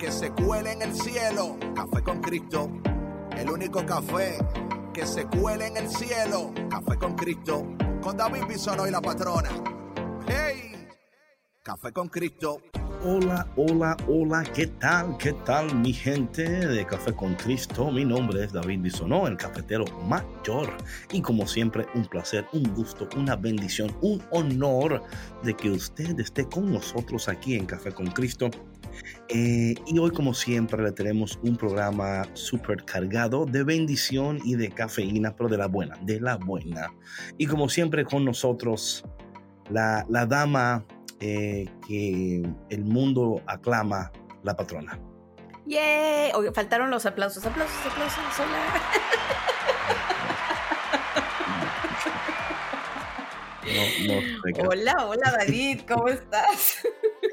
que se cuele en el cielo. Café con Cristo, el único café que se cuele en el cielo. Café con Cristo, con David Bisono y la patrona. ¡Hey! Café con Cristo. Hola, hola, hola, ¿qué tal? ¿Qué tal mi gente de Café con Cristo? Mi nombre es David Bisonó, el cafetero mayor. Y como siempre, un placer, un gusto, una bendición, un honor de que usted esté con nosotros aquí en Café con Cristo eh, y hoy, como siempre, le tenemos un programa súper cargado de bendición y de cafeína, pero de la buena, de la buena. Y como siempre, con nosotros, la, la dama eh, que el mundo aclama, la patrona. ¡Yay! Faltaron los aplausos, aplausos, aplausos. Hola. No, no, hola, hola David, ¿cómo estás?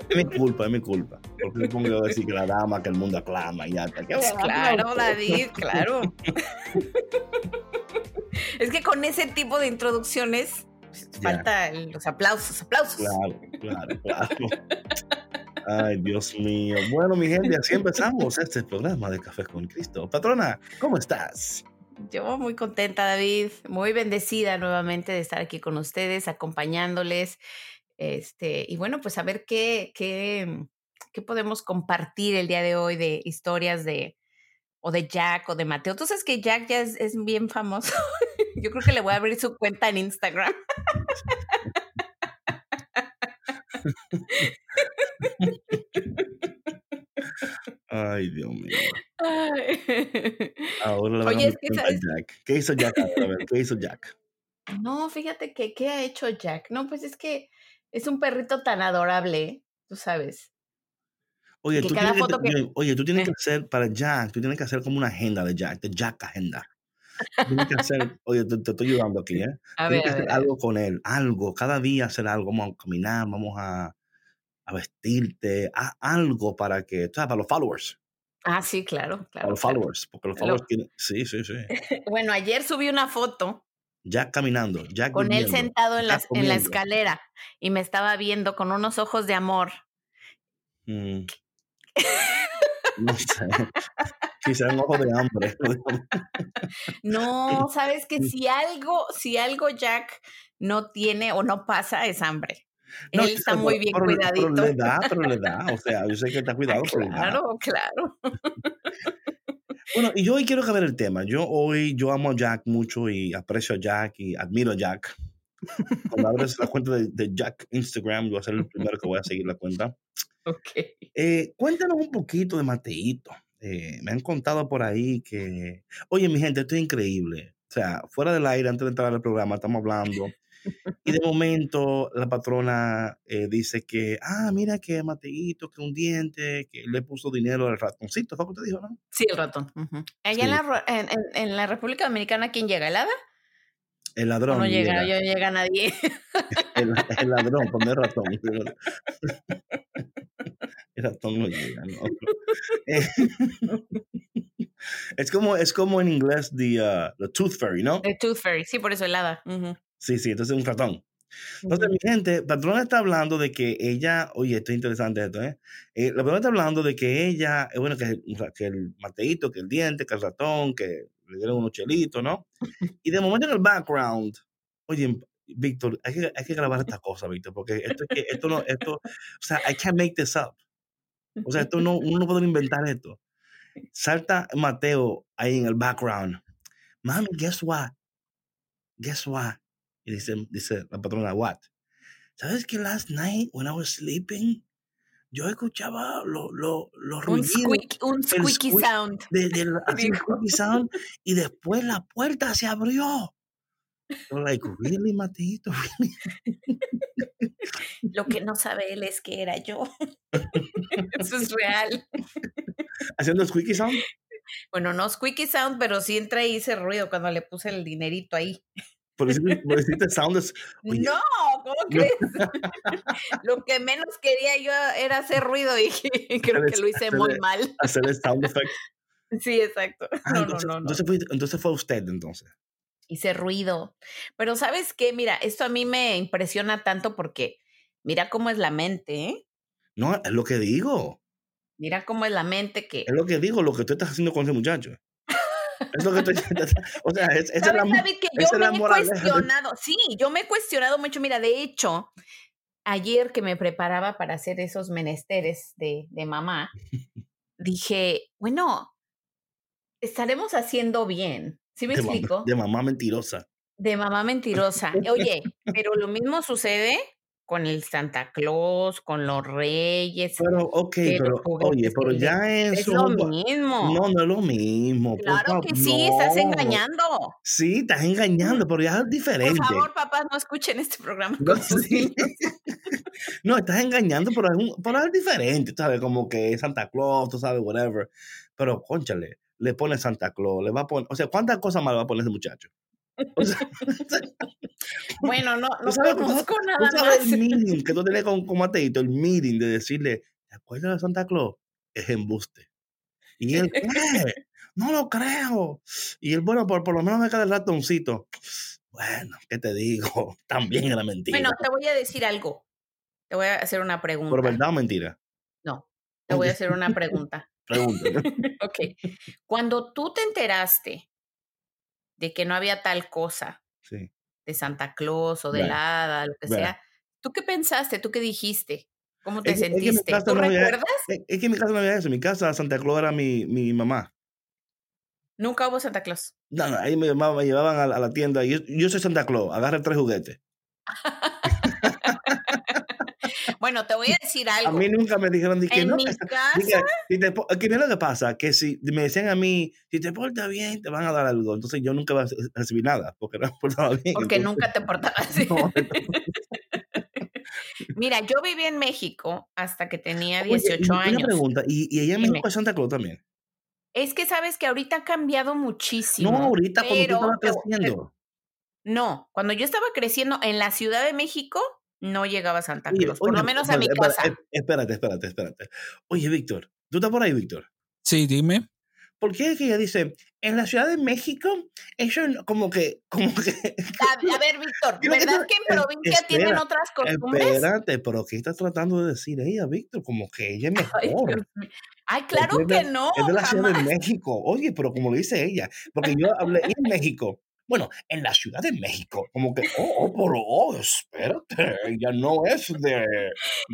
Es mi culpa, es mi culpa. Porque me pongo a decir que la dama, que el mundo aclama y ya está. Claro, David, claro. es que con ese tipo de introducciones falta los aplausos, aplausos. Claro, claro, claro. Ay, Dios mío. Bueno, mi gente, así empezamos este programa de Café con Cristo. Patrona, ¿cómo estás? Yo muy contenta, David, muy bendecida nuevamente de estar aquí con ustedes, acompañándoles. Este, y bueno, pues a ver qué, qué, qué podemos compartir el día de hoy de historias de o de Jack o de Mateo. Tú sabes que Jack ya es, es bien famoso. Yo creo que le voy a abrir su cuenta en Instagram. Ay, Dios mío. Ahora le Oye, es que, a Jack. ¿Qué hizo Jack? A ver, ¿qué hizo Jack? No, fíjate que, ¿qué ha hecho Jack? No, pues es que es un perrito tan adorable, tú sabes. Oye, tú tienes, que, oye, tú tienes que hacer para Jack, tú tienes que hacer como una agenda de Jack, de Jack Agenda. Tienes que hacer, oye, te, estoy ayudando aquí, ¿eh? A tienes que hacer algo con él, algo, cada día hacer algo, vamos a caminar, vamos a, a vestirte, a, algo para que. Para los followers. Ah, sí, claro, claro. Para los followers, porque los followers tienen, sí, sí, sí. bueno, ayer subí una foto Jack caminando, Jack Con él sentado en la, en la, escalera y me estaba viendo con unos ojos de amor. Mm. no sé. Quizá un ojo de hambre. no, sabes que si algo, si algo Jack no tiene o no pasa es hambre. Él está muy bien cuidadito. Pero le da, pero le da. O sea, yo sé que está cuidado. claro, claro. Bueno, y yo hoy quiero cambiar el tema. Yo hoy, yo amo a Jack mucho y aprecio a Jack y admiro a Jack. Cuando abres la cuenta de, Jack Instagram, yo voy a ser el primero que voy a seguir la cuenta. Ok. Eh, cuéntanos un poquito de Mateito. Eh, me han contado por ahí que, oye, mi gente, esto es increíble. O sea, fuera del aire, antes de entrar al programa, estamos hablando y de momento la patrona eh, dice que, ah, mira que Mateito, que un diente, que le puso dinero al ratoncito, ¿fue lo que te dijo, no? Sí, el ratón. Allá en, la, en, en, la República Dominicana, ¿quién llega? ¿El hada? El ladrón. no llega, llega. llega nadie. El, el ladrón, poner ratón. El ratón no llega, no. es, como, es como en inglés the, uh, the Tooth Fairy, ¿no? The Tooth Fairy, sí, por eso el hada. Sí, sí, entonces es un ratón. Entonces, mi gente, Patrona está hablando de que ella, oye, esto es interesante esto, ¿eh? eh la Patrona está hablando de que ella, eh, bueno, que, que el mateito, que el diente, que el ratón, que le dieron unos chelitos, ¿no? Y de momento en el background, oye, Víctor, hay que, hay que grabar esta cosa, Víctor, porque esto, es que, esto no, esto, o sea, I can't make this up. O sea, esto no, uno no puede inventar esto. Salta Mateo ahí en el background. Mami, guess what? Guess what? Y dice, dice la patrona, what? ¿Sabes que last night when I was sleeping, yo escuchaba los lo, lo ruidos. Un, squeaky sound. De, de, así, squeaky sound. Y después la puerta se abrió. Yo like, really, Matito? Lo que no sabe él es que era yo. Eso es real. ¿Haciendo squeaky sound? Bueno, no squeaky sound, pero sí entra y hice ruido cuando le puse el dinerito ahí. Por decirte sound es, oye, No, ¿cómo crees? lo que menos quería yo era hacer ruido y creo que lo hice muy mal. hacer el sound effect. Sí, exacto. Ah, No, no, entonces, no, no. Entonces, fue, entonces fue usted, entonces. hice ruido. Pero sabes qué, mira, esto a mí me impresiona tanto porque mira cómo es la mente, ¿eh? No, es lo que digo. Mira cómo es la mente que... Es lo que digo, lo que tú estás haciendo con ese muchacho. Es lo que estoy O sea, es, esa es ¿Sabes, la, David, que esa yo me he moraleja cuestionado? Sí, yo me he cuestionado mucho. Mira, de hecho, ayer que me preparaba para hacer esos menesteres de, de mamá, dije, bueno, estaremos haciendo bien. ¿Sí me de, mamá, explico? de mamá mentirosa. De mamá mentirosa. Oye, pero lo mismo sucede con el Santa Claus, con los reyes. Pero, ok, pero, oye, pero ya Es su... lo mismo. No, no es lo mismo. por claro que sí, estás engañando. Sí, estás engañando, pero ya es Por diferente. favor, papás, no escuchen este programa No, sí. estás engañando, pero es, un, pero es diferente, sabes, como que es Santa Claus, tú sabes, whatever. Pero, conchale, le pone Santa Claus, le va a poner, o sea, ¿cuántas cosas más le va a poner ese muchacho? O sea, Bueno, no, no sabes, conozco nada tú sabes más. el meeting que tú tienes con, con Mateito, el meeting de decirle, ¿te acuerdas de Santa Claus? Es embuste. Y él. No lo creo. Y él, bueno, por, por lo menos me queda el ratoncito. Bueno, ¿qué te digo? También era mentira. Bueno, te voy a decir algo. Te voy a hacer una pregunta. ¿Pero verdad o mentira? No, te voy a hacer una pregunta. Pregunta. ok. Cuando tú te enteraste de que no había tal cosa Sí. de Santa Claus o de Right. la hada, lo que sea, ¿tú qué pensaste? ¿Tú qué dijiste? ¿Cómo te Es que- es que sentiste? ¿Tú no recuerdas? Es es que en mi casa no había eso. En mi casa Santa Claus era mi, mi mamá. Nunca hubo Santa Claus. No, no, ahí me, llevaban a, la- a la tienda. Yo, yo soy Santa Claus, agarra tres juguetes. Bueno, te voy a decir A algo. mí nunca me dijeron que no. mi casa, si te que mira lo que pasa, que si me decían a mí, si te portas bien, te van a dar algo. Entonces yo nunca recibí nada, porque no me portaba bien. porque entonces- nunca te portabas. No, entonces- Mira, yo viví en México hasta que tenía Oye, y 18 Una años. pregunta, ¿y, y ella en. México es Santa Claus también? Es que sabes que ahorita ha cambiado muchísimo. No, ahorita cuando tú pero estabas creciendo. No, cuando yo estaba creciendo en la Ciudad de México, no llegaba Santa Oye, Claus, por lo menos a mi casa. espérate, Espérate, espérate. Oye, Víctor, ¿tú estás por ahí, Víctor? Sí, dime. ¿Por qué es que ella dice, en la Ciudad de México, eso como que, como que... A, a ver, Víctor, ¿verdad que en provincia tienen otras costumbres? Espérate, pero ¿qué está tratando de decir ella, Víctor? Como que ella es Ay, mejor. Ay, claro es de- que no, es de la Ciudad de México. Oye, pero como lo dice ella, porque yo hablé en México. Bueno, en la Ciudad de México, como que, oh, pero, oh, espérate, ella no es de,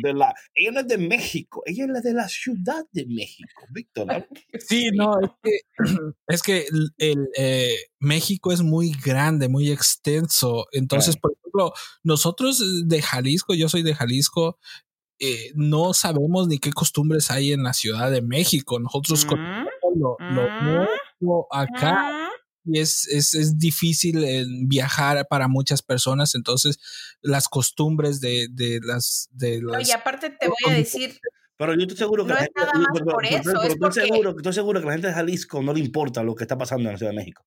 de la, ella no es de México, ella es la de la Ciudad de México, Víctor. ¿no? Sí, no, es que, es que el, el, eh, México es muy grande, muy extenso. Entonces, Claro. por ejemplo, nosotros de Jalisco, yo soy de Jalisco, eh, no sabemos ni qué costumbres hay en la Ciudad de México. Nosotros Mm, conocemos lo, lo mm, acá. Y es, es, es difícil eh, viajar para muchas personas. Entonces, las costumbres de, de las... De No, las y aparte te voy a decir, Pero yo estoy seguro que No la es gente, nada más pero- por pero- eso, pero es estoy porque- seguro, estoy seguro que la gente de Jalisco no le importa lo que está pasando en la Ciudad de México.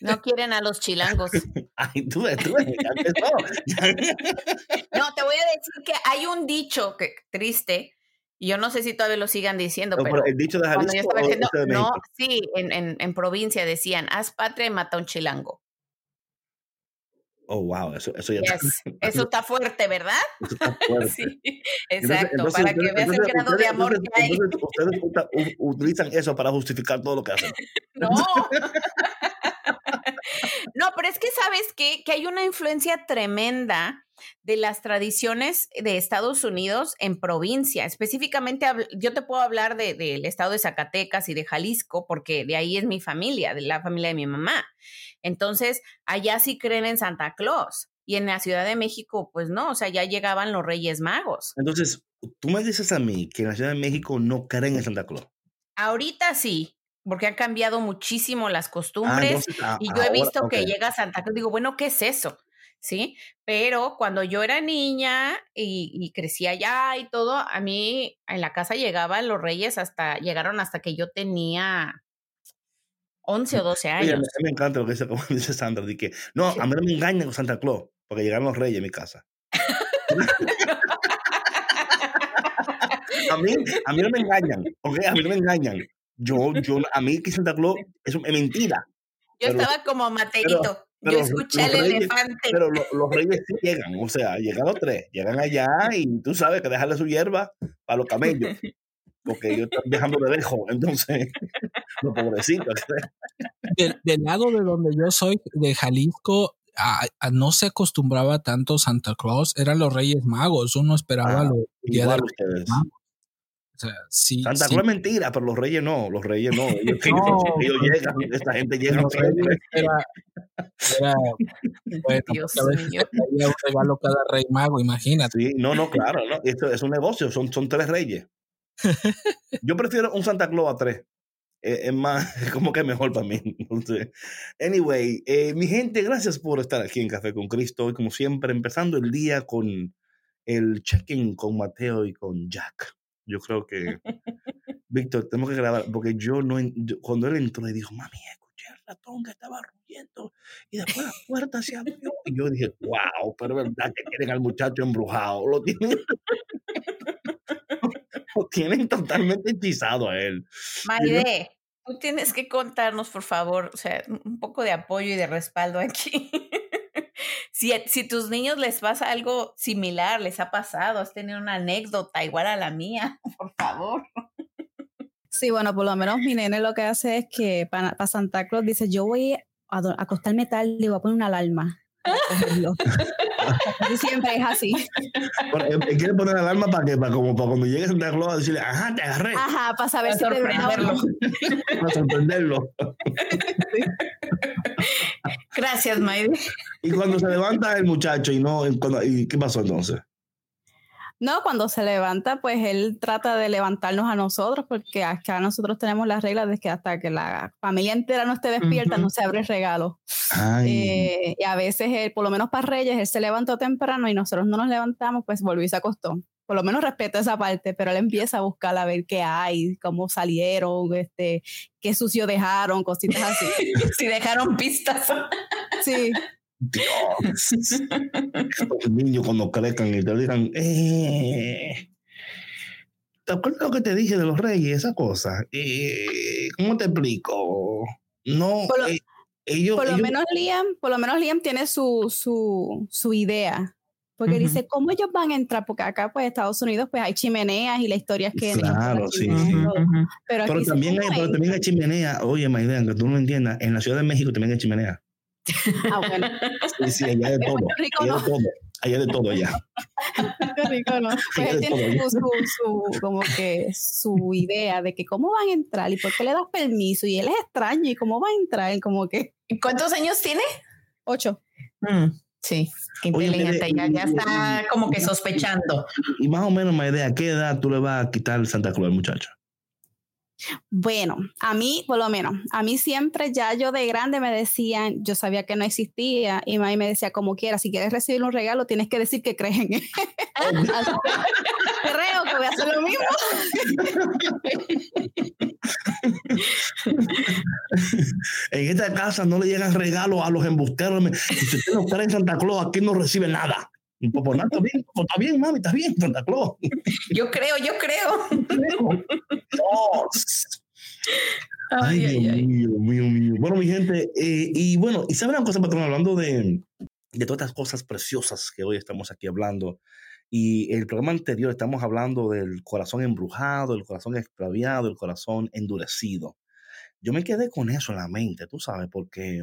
no quieren a los chilangos. Ay, tú ves, tú empezó. No, te voy a decir que hay un dicho que triste, yo no sé si todavía lo sigan diciendo, No, pero el dicho de cuando yo Jalisco estaba o creciendo, Ciudad de no, sí, en, en, en provincia decían, haz patria y mata a un chilango. Oh, wow, eso, eso ya Yes, Eso está fuerte, ¿verdad? eso está fuerte. Sí, exacto, entonces para que veas el grado de amor entonces- que hay. ustedes utilizan eso para justificar todo lo que hacen. No. No, pero es que sabes qué? que hay una influencia tremenda de las tradiciones de Estados Unidos en provincia. Específicamente, yo te puedo hablar de- del estado de Zacatecas y de Jalisco, porque de ahí es mi familia, de la familia de mi mamá. Entonces, allá sí creen en Santa Claus. Y en la Ciudad de México, pues no, o sea, ya llegaban los Reyes Magos. Entonces, tú me dices a mí que en la Ciudad de México no creen en Santa Claus. Ahorita sí, porque han cambiado muchísimo las Ah, costumbres. entonces, a- Y yo he ahora- visto que llega Santa Claus, digo, bueno, ¿qué es eso? ¿sí? Pero cuando yo era niña y, y crecía allá y todo, a mí en la casa llegaban los reyes hasta, llegaron hasta que yo tenía 11 o 12 Oye, años. me, me encanta lo que dice, como dice Sandra, de que no, a mí no me engañan con Santa Claus, porque llegaron los reyes a mi casa. a mí, a mí no me engañan, ¿ok? A mí no me engañan. Yo, yo, a mí que Santa Claus es, es mentira. Yo pero- estaba como Mateito. pero yo los- escuché los al reyes- elefante. Pero lo- los reyes sí llegan, o sea, llegan los tres, llegan allá y tú sabes que dejarle su hierba para los camellos, porque ellos están viajando de lejos, entonces, los pobrecitos. Del, del lado de donde yo soy, de Jalisco, a- a no se acostumbraba tanto Santa Claus, eran los Reyes Magos, uno esperaba Ah, los de o sea, sí, Santa sí, Claus es mentira, pero los reyes no, los reyes no. Ellos, No. ellos llegan, esta gente llega los Reyes era, era bueno, Dios mío. un regalo cada Rey Mago, imagínate. Sí, no, no, claro, no. Esto es un negocio, son, son tres reyes. Yo prefiero un Santa Claus a tres. Eh, es más, como que mejor para mí. Entonces, anyway, eh, mi gente, gracias por estar aquí en Café con Cristo. Y como siempre, empezando el día con el check-in con Mateo y con Jack. Yo creo que, Víctor, tenemos que grabar, porque yo no, yo- cuando él entró y dijo, mami, escuché al ratón que estaba rugiendo y después la puerta se abrió. Y yo dije, wow, pero es verdad que tienen al muchacho embrujado, lo tienen, lo tienen totalmente hechizado a él. Maide, tú tienes que contarnos, por favor, o sea, un poco de apoyo y de respaldo aquí. Si, si tus niños les pasa algo similar, les ha pasado, has tenido una anécdota igual a la mía, por favor. Sí, bueno, por lo menos mi nene lo que hace es que para, para Santa Claus dice, yo voy a acostarme tarde y voy a poner una alarma. Para cogerlo". Casi siempre es así. Bueno, él- él quiere poner alarma para que, para, como, para cuando llegue Santa Claus, decirle, ajá, te agarré, Ajá, para saber Para si de verdad sorprenderlo. para sorprenderlo. Gracias, Maide. Y cuando se levanta el muchacho y no, y cuando- ¿y qué pasó entonces? No, cuando se levanta, pues él trata de levantarnos a nosotros, porque acá nosotros tenemos las reglas de que hasta que la familia entera no esté despierta, no se abre el regalo. Eh, y a veces, él, por lo menos para Reyes, él se levantó temprano y nosotros no nos levantamos, pues volvió y se acostó. Por lo menos respeta esa parte, pero él empieza a buscar a ver qué hay, cómo salieron, este, qué sucio dejaron, cositas así. si dejaron pistas. Sí, Dios. Estos niños cuando crezcan y te digan, eh, ¿te acuerdas lo que te dije de los reyes, esa cosa? Eh, ¿Cómo te explico? No, Por lo- eh, ellos, por lo ellos- menos Liam, por lo menos Liam tiene su, su, su idea. Porque Ujú. dice, ¿cómo ellos van a entrar? Porque acá, pues, Estados Unidos, pues, hay chimeneas y la historia es que... Claro, sí, Pero, sí. pero, aquí pero dice, también hay, ¿cómo pero también hay chimenea. Oye, Maide, aunque tú no entiendas, en la Ciudad de México también hay chimenea. Ah, bueno, Sí, sí, allá de todo. Rico Allá no. de todo. Allá de todo, allá. Qué rico, ¿no? Pues de él tiene todo. su, su, su- como que su idea de que cómo van a entrar y por qué le das permiso y él es extraño y cómo va a entrar, como que ¿Y ¿Cuántos años tiene? ocho. Sí, qué Oye, inteligente. mire, ya, ya está como que sospechando. Y más o menos, Maide, ¿a qué edad tú le vas a quitar el Santa Claus al muchacho? Bueno, a mí, por lo menos, a mí siempre ya yo de grande me decían, yo sabía que no existía y mami me decía, como quieras, si quieres recibir un regalo, tienes que decir que crees en él. Creo que voy a hacer lo mismo. En esta casa no le llegan regalos a los embusteros. Si usted no cree en Santa Claus, aquí no recibe nada. Y pues, pues, nada, está bien, pues, está bien, mami, está bien, Santa Claus. Yo creo, yo creo. Ay, Ay, Dios ay. mío, mío, mío. Bueno, mi gente, eh, y bueno, y saben una cosa, patrón, hablando de, de todas estas cosas preciosas que hoy estamos aquí hablando. Y el programa anterior estamos hablando del corazón embrujado, el corazón extraviado, el corazón endurecido. Yo me quedé con eso en la mente, tú sabes, porque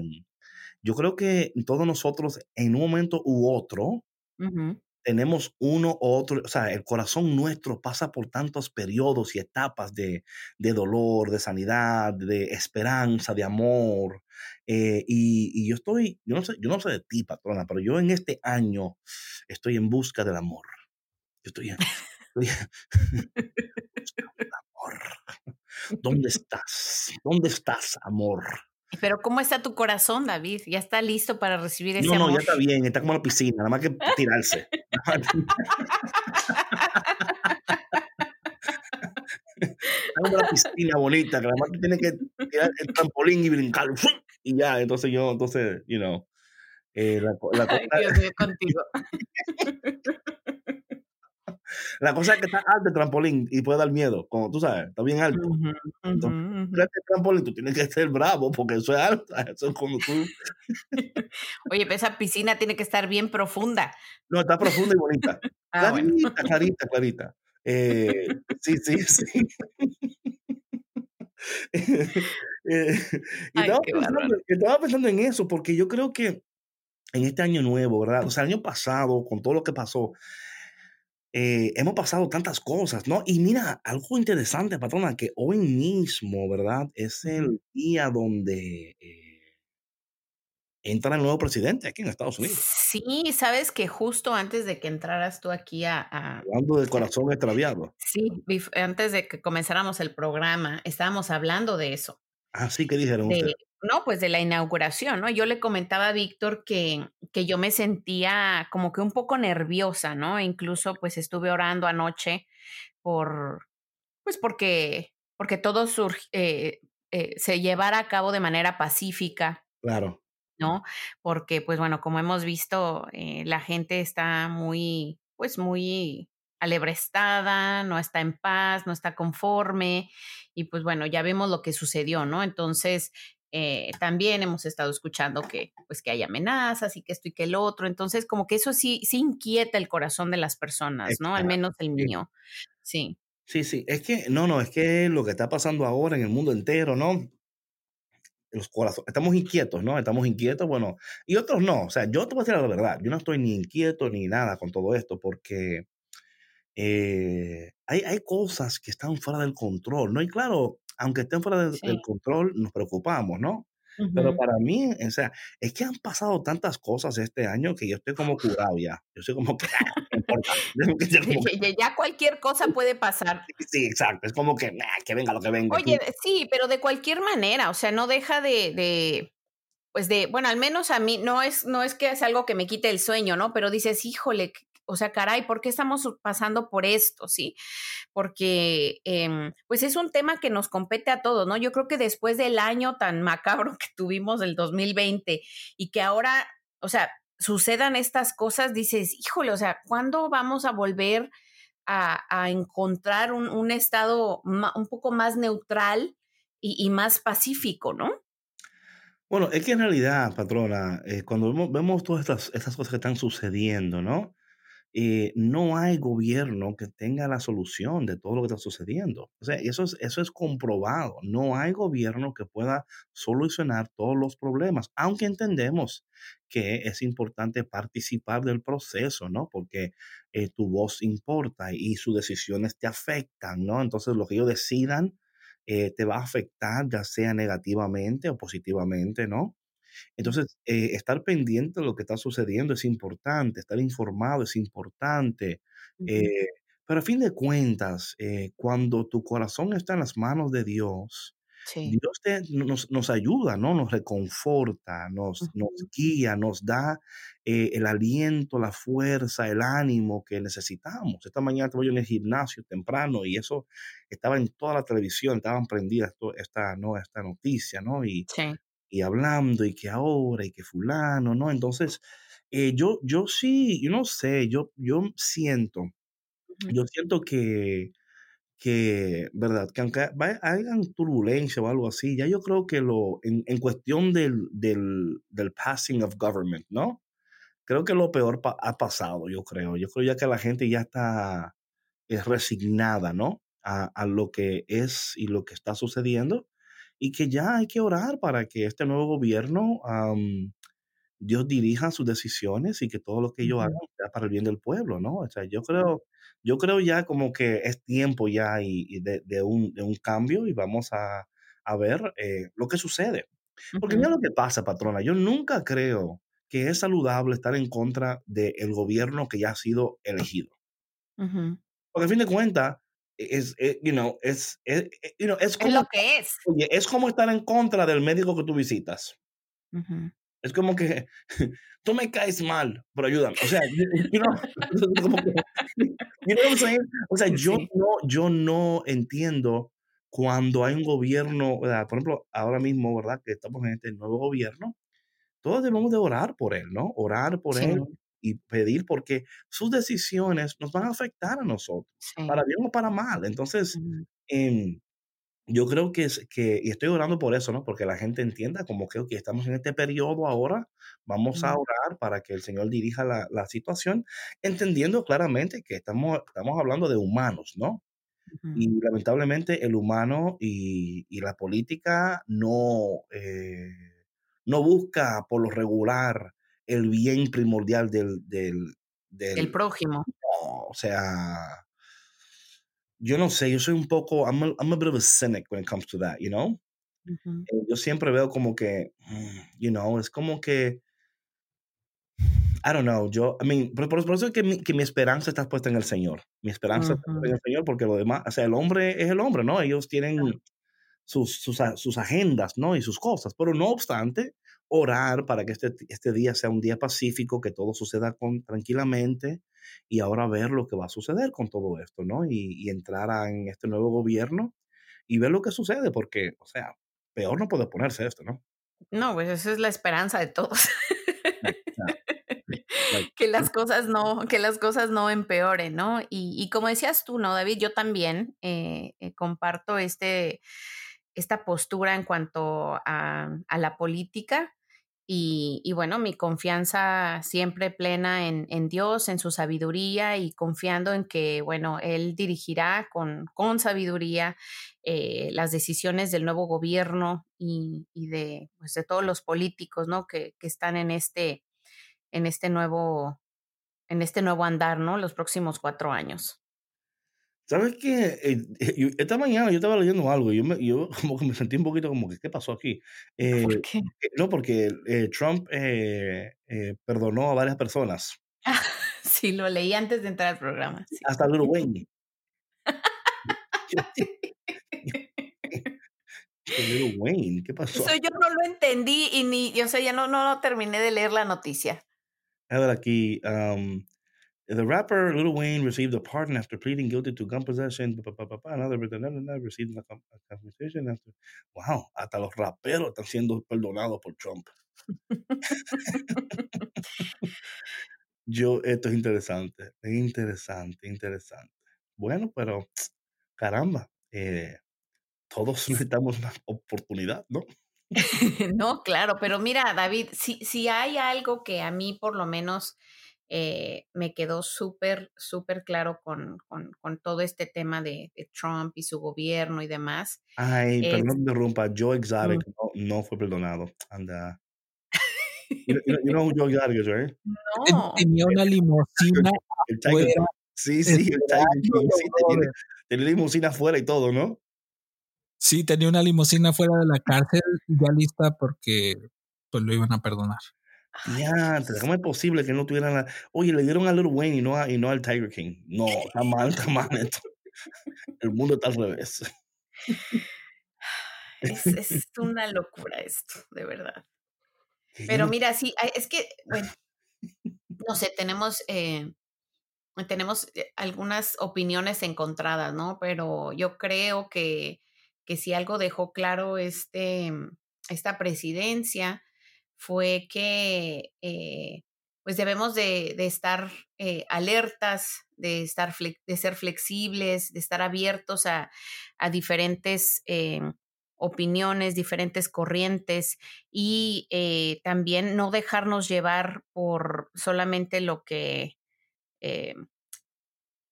yo creo que todos nosotros en un momento u otro Ujú. Tenemos uno u otro, o sea, el corazón nuestro pasa por tantos periodos y etapas de, de dolor, de sanidad, de esperanza, de amor. eh, y, yo estoy, yo no, sé, yo no sé de ti, patrona, pero yo en este año estoy en busca del amor. Yo estoy en, estoy en busca del amor. ¿Dónde estás? ¿Dónde estás, amor? Pero ¿cómo está tu corazón, David? ¿Ya está listo para recibir ese No, no, amor? ya está bien, está como la piscina, nada más que tirarse. Está como la piscina bonita, que nada más tú tienes que tirar el trampolín y brincar. Y ya, entonces yo, entonces, you know, eh, la, la Ay, cosa, Dios mío, contigo. la cosa es que está alto el trampolín y puede dar miedo, como tú sabes, está bien alto. Ujú, Entonces, ujú, ujú. tírate el trampolín, tú tienes que ser bravo porque eso es alto. Eso es como tú. Oye, pero esa piscina tiene que estar bien profunda. No, está profunda y bonita. Ah, bueno. Clarita, clarita, clarita. Eh, sí, sí, sí. Eh, y Ay, estaba, pensando, estaba pensando en eso, porque yo creo que en este año nuevo, ¿verdad? O sea, el año pasado, con todo lo que pasó, eh, hemos pasado tantas cosas, ¿no? Y mira, algo interesante, patrona, que hoy mismo, ¿verdad? Es el día donde eh, entra el nuevo presidente aquí en Estados Unidos. Sí, sabes que justo antes de que entraras tú aquí a, a- Hablando del corazón extraviado. sí, antes de que comenzáramos el programa, estábamos hablando de eso, Así que dijeron ustedes. No, pues de la inauguración, ¿no? Yo le comentaba a Víctor que, que yo me sentía como que un poco nerviosa, ¿no? Incluso pues estuve orando anoche por, pues porque, porque todo surg- eh, eh, se llevara a cabo de manera pacífica, Claro. ¿no? Porque, pues bueno, como hemos visto, eh, la gente está muy, pues muy alebrestada, no está en paz, no está conforme y pues bueno, ya vemos lo que sucedió, ¿no? Entonces, eh, también hemos estado escuchando que, pues que hay amenazas y que esto y que el otro, entonces como que eso sí, sí inquieta el corazón de las personas, ¿no? Al menos el mío, sí. Sí, sí, es que, no, no, es que lo que está pasando ahora en el mundo entero, ¿no? Los corazones, estamos inquietos, ¿no? Estamos inquietos, bueno, y otros no. O sea, yo te voy a decir la verdad, yo no estoy ni inquieto ni nada con todo esto porque eh, hay, hay cosas que están fuera del control, ¿no? Y claro, aunque estén fuera del, control, nos preocupamos, ¿no? Pero para mí, o sea, es que han pasado tantas cosas este año que yo estoy como curado ya. Yo soy como que, "Ah, ya como que, Ya, ya cualquier cosa puede pasar. sí, exacto. Es como que, "Nah, que venga lo que venga. Oye, aquí". sí, pero de cualquier manera, o sea, no deja de, de, pues de, bueno, al menos a mí no es, no es que es algo que me quite el sueño, ¿no? Pero dices, híjole, o sea, caray, ¿por qué estamos pasando por esto? Sí, porque em, pues es un tema que nos compete a todos, ¿no? Yo creo que después del año tan macabro que tuvimos del 2020 y que ahora, o sea, sucedan estas cosas, dices, híjole, o sea, ¿cuándo vamos a volver a, encontrar un, estado un poco más neutral y, más pacífico, ¿no? Bueno, es que en realidad, patrona, eh, cuando vemos, todas estas cosas que están sucediendo, ¿no? Eh, no hay gobierno que tenga la solución de todo lo que está sucediendo. O sea, eso es, eso es comprobado. No hay gobierno que pueda solucionar todos los problemas, aunque entendemos que es importante participar del proceso, ¿no? Porque eh, tu voz importa y sus decisiones te afectan, ¿no? Entonces, lo que ellos decidan eh, te va a afectar, ya sea negativamente o positivamente, ¿no? Entonces, eh, estar pendiente de lo que está sucediendo es importante, estar informado es importante, eh, pero a fin de cuentas, eh, cuando tu corazón está en las manos de Dios, Sí. Dios te- nos, nos ayuda, ¿no? Nos reconforta, nos, nos Ujú. guía, nos da eh, el aliento, la fuerza, el ánimo que necesitamos. Esta mañana estaba yo en el gimnasio temprano y eso estaba en toda la televisión, estaban prendidas esta, ¿no? esta noticia, ¿no? Y, Sí. Y hablando y que ahora y que fulano, ¿no? Entonces, eh, yo, yo sí, yo no sé, yo, yo siento, yo siento que, que, ¿verdad? Que aunque hayan turbulencia o algo así, ya yo creo que lo, en, en cuestión del, del, del passing of government, ¿no? Creo que lo peor pa- ha pasado, yo creo. Yo creo ya que la gente ya está resignada, ¿no? A, a lo que es y lo que está sucediendo y que ya hay que orar para que este nuevo gobierno, Dios dirija sus decisiones y que todo lo que ellos hagan sea para el bien del pueblo, ¿no? O sea, yo creo, yo creo ya como que es tiempo ya y, y de, de un, de un cambio y vamos a, a ver eh, lo que sucede. Porque mira lo que pasa, patrona, yo nunca creo que es saludable estar en contra del gobierno que ya ha sido elegido. Porque a fin de cuentas, es, eh, you know, es, es, eh, you know, es Es como, lo que es. oye, es como estar en contra del médico que tú visitas. Ujú. Es como que tú me caes mal, pero ayúdame. O sea, you- know, como que- you know what I'm saying? O sea, yo Sí. no, yo no entiendo cuando hay un gobierno, ¿verdad? por ejemplo, ahora mismo, ¿verdad? Que estamos en este nuevo gobierno, todos debemos de orar por él, ¿no? Orar por Sí, él y pedir porque sus decisiones nos van a afectar a nosotros, sí. para bien o para mal. Entonces, em, yo creo que, es, que, y estoy orando por eso, ¿no? Porque la gente entienda como que estamos en este periodo ahora, vamos a orar para que el Señor dirija la, la situación, entendiendo claramente que estamos, estamos hablando de humanos, ¿no? Y lamentablemente el humano y, y la política no, eh, no busca por lo regular el bien primordial del, del, El del prójimo. no, o sea, yo no sé, yo soy un poco, I'm a, I'm a bit of a cynic when it comes to that, you know? Ujú. Eh, Yo siempre veo como que, mm, you know, es como que, I don't know, yo, I mean, por, por- por eso es que mi, que mi esperanza está puesta en el Señor. Mi esperanza está puesta en el Señor porque lo demás, o sea, el hombre es el hombre, ¿no? Ellos tienen sus, sus, a- sus agendas, ¿no? Y sus cosas, pero no obstante, orar para que este, este día sea un día pacífico, que todo suceda con, tranquilamente y ahora ver lo que va a suceder con todo esto, ¿no? Y, y entrar a- en este nuevo gobierno y ver lo que sucede, porque, o sea, peor no puede ponerse esto, ¿no? No, pues eso es la esperanza de todos. Que las cosas no, que las cosas no empeoren, ¿no? Y, y como decías tú, ¿no, David? Yo también eh, eh, comparto este, esta postura en cuanto a, a la política. Y, bueno, mi confianza siempre plena en, en Dios, en su sabiduría y confiando en que, bueno, Él dirigirá con, con sabiduría eh, las decisiones del nuevo gobierno y, y de, pues, de todos los políticos, ¿no? Que, que están en este, en este nuevo, en este nuevo andar, ¿no? Los próximos cuatro años. ¿Sabes qué? Eh, eh, yo- esta mañana yo estaba leyendo algo y yo, me, yo como que me sentí un poquito como que, ¿qué pasó aquí? Eh, ¿Por qué? eh, no, porque eh, Trump perdonó a varias personas, Sí, lo leí antes de entrar al programa. sí. hasta Lil Wayne. Yo- yo, Lil Wayne, ¿qué pasó? Eso yo no lo entendí y ni, o sea, ya no, no, no terminé de leer la noticia. A ver aquí. Um, the rapper Lil Wayne received a pardon after pleading guilty to gun possession. pa, pa, pa, Another received a com- a compensation after. Wow, hasta los raperos están siendo perdonados por Trump. Yo, esto es interesante, es interesante, interesante. Bueno, pero caramba, eh, todos necesitamos una oportunidad, ¿no? No, claro, pero mira, David, si, si hay algo que a mí por lo menos eh, me quedó súper, súper claro con, con, con todo este tema de, de Trump y su gobierno y demás, Ay, es... perdón que interrumpa, Joe Mm. Exotic no, no fue perdonado. Anda. You, know- you know- you know who Joe Exotic is, right? Ten- No, Tenía una limusina El. Sí, sí, el Tiger King. esperándolo, Sí, tenía, tenía limusina afuera y todo, ¿no? Sí, tenía una limusina fuera de la cárcel ya lista porque pues lo iban a perdonar. Ya, ¿cómo es posible que no tuvieran la... Oye, le dieron a Little Wayne y no, a, y no al Tiger King. No, está mal, está mal esto. El mundo está al revés. es, es una locura esto, de verdad. Pero mira, sí, es que, bueno, no sé, tenemos, eh, tenemos eh, algunas opiniones encontradas, ¿no? Pero yo creo que, que si algo dejó claro este, esta presidencia fue que eh, pues debemos de, estar eh, alertas, de, estar de ser flexibles, de estar abiertos a, diferentes eh, opiniones, diferentes corrientes y también no dejarnos llevar por solamente lo que,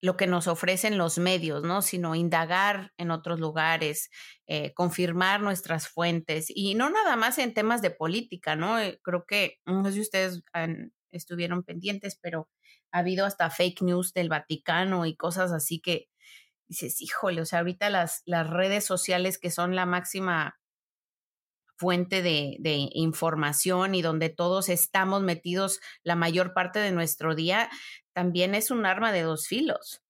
lo que nos ofrecen los medios, ¿no? Sino indagar en otros lugares, eh, confirmar nuestras fuentes y no nada más en temas de política, ¿no? Eh, creo que, no sé si ustedes estuvieron pendientes, pero ha habido hasta fake news del Vaticano y cosas así que dices, híjole, o sea, ahorita las, las redes sociales que son la máxima fuente de, de información y donde todos estamos metidos la mayor parte de nuestro día, también es un arma de dos filos.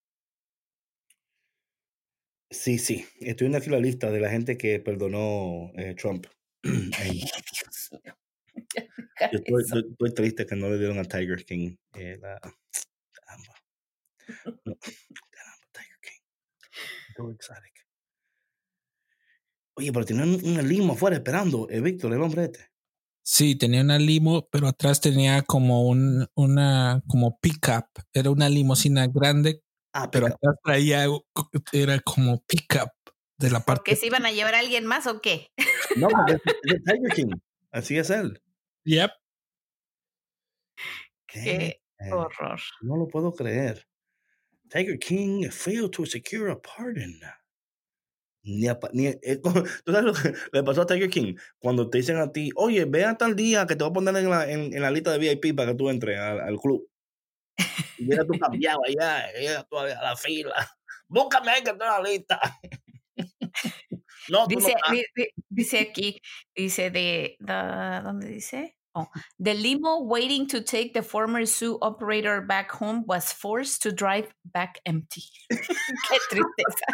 Sí, sí. Estoy viendo aquí la lista de la gente que perdonó eh, Trump. Ay, Dios mío. Ya deja Yo estoy, eso. estoy- estoy triste que no le dieron a Tiger King. eh, la- caramba. No, caramba, Tiger King. Joe Exotic. Oye, pero tiene un, limo afuera esperando, eh, Víctor, el hombre este. Sí, tenía una limo, pero atrás tenía como un, una, como pickup. Era una limusina grande, Ah, pero atrás traía, era como pickup de la ¿Por qué parte. se iban a llevar a alguien más o qué? no, porque es, es de Tiger King. Así es él. Yep. Qué Eh, horror. no lo puedo creer. Tiger King failed to secure a pardon. Ni a ni, eh, como- ¿Tú sabes lo que le pasó a Tiger King? Cuando te dicen a ti, oye, ve a tal día que te voy a poner en la, en, en la lista de VIP para que tú entres al, al club. Y llega tú cambiado allá, llega tú a la fila. Búscame ahí que estoy en la lista. no, tú no Dice, dice aquí, dice de, ¿dónde dice? Oh, the limo waiting to take the former zoo operator back home was forced to drive back empty. Qué tristeza.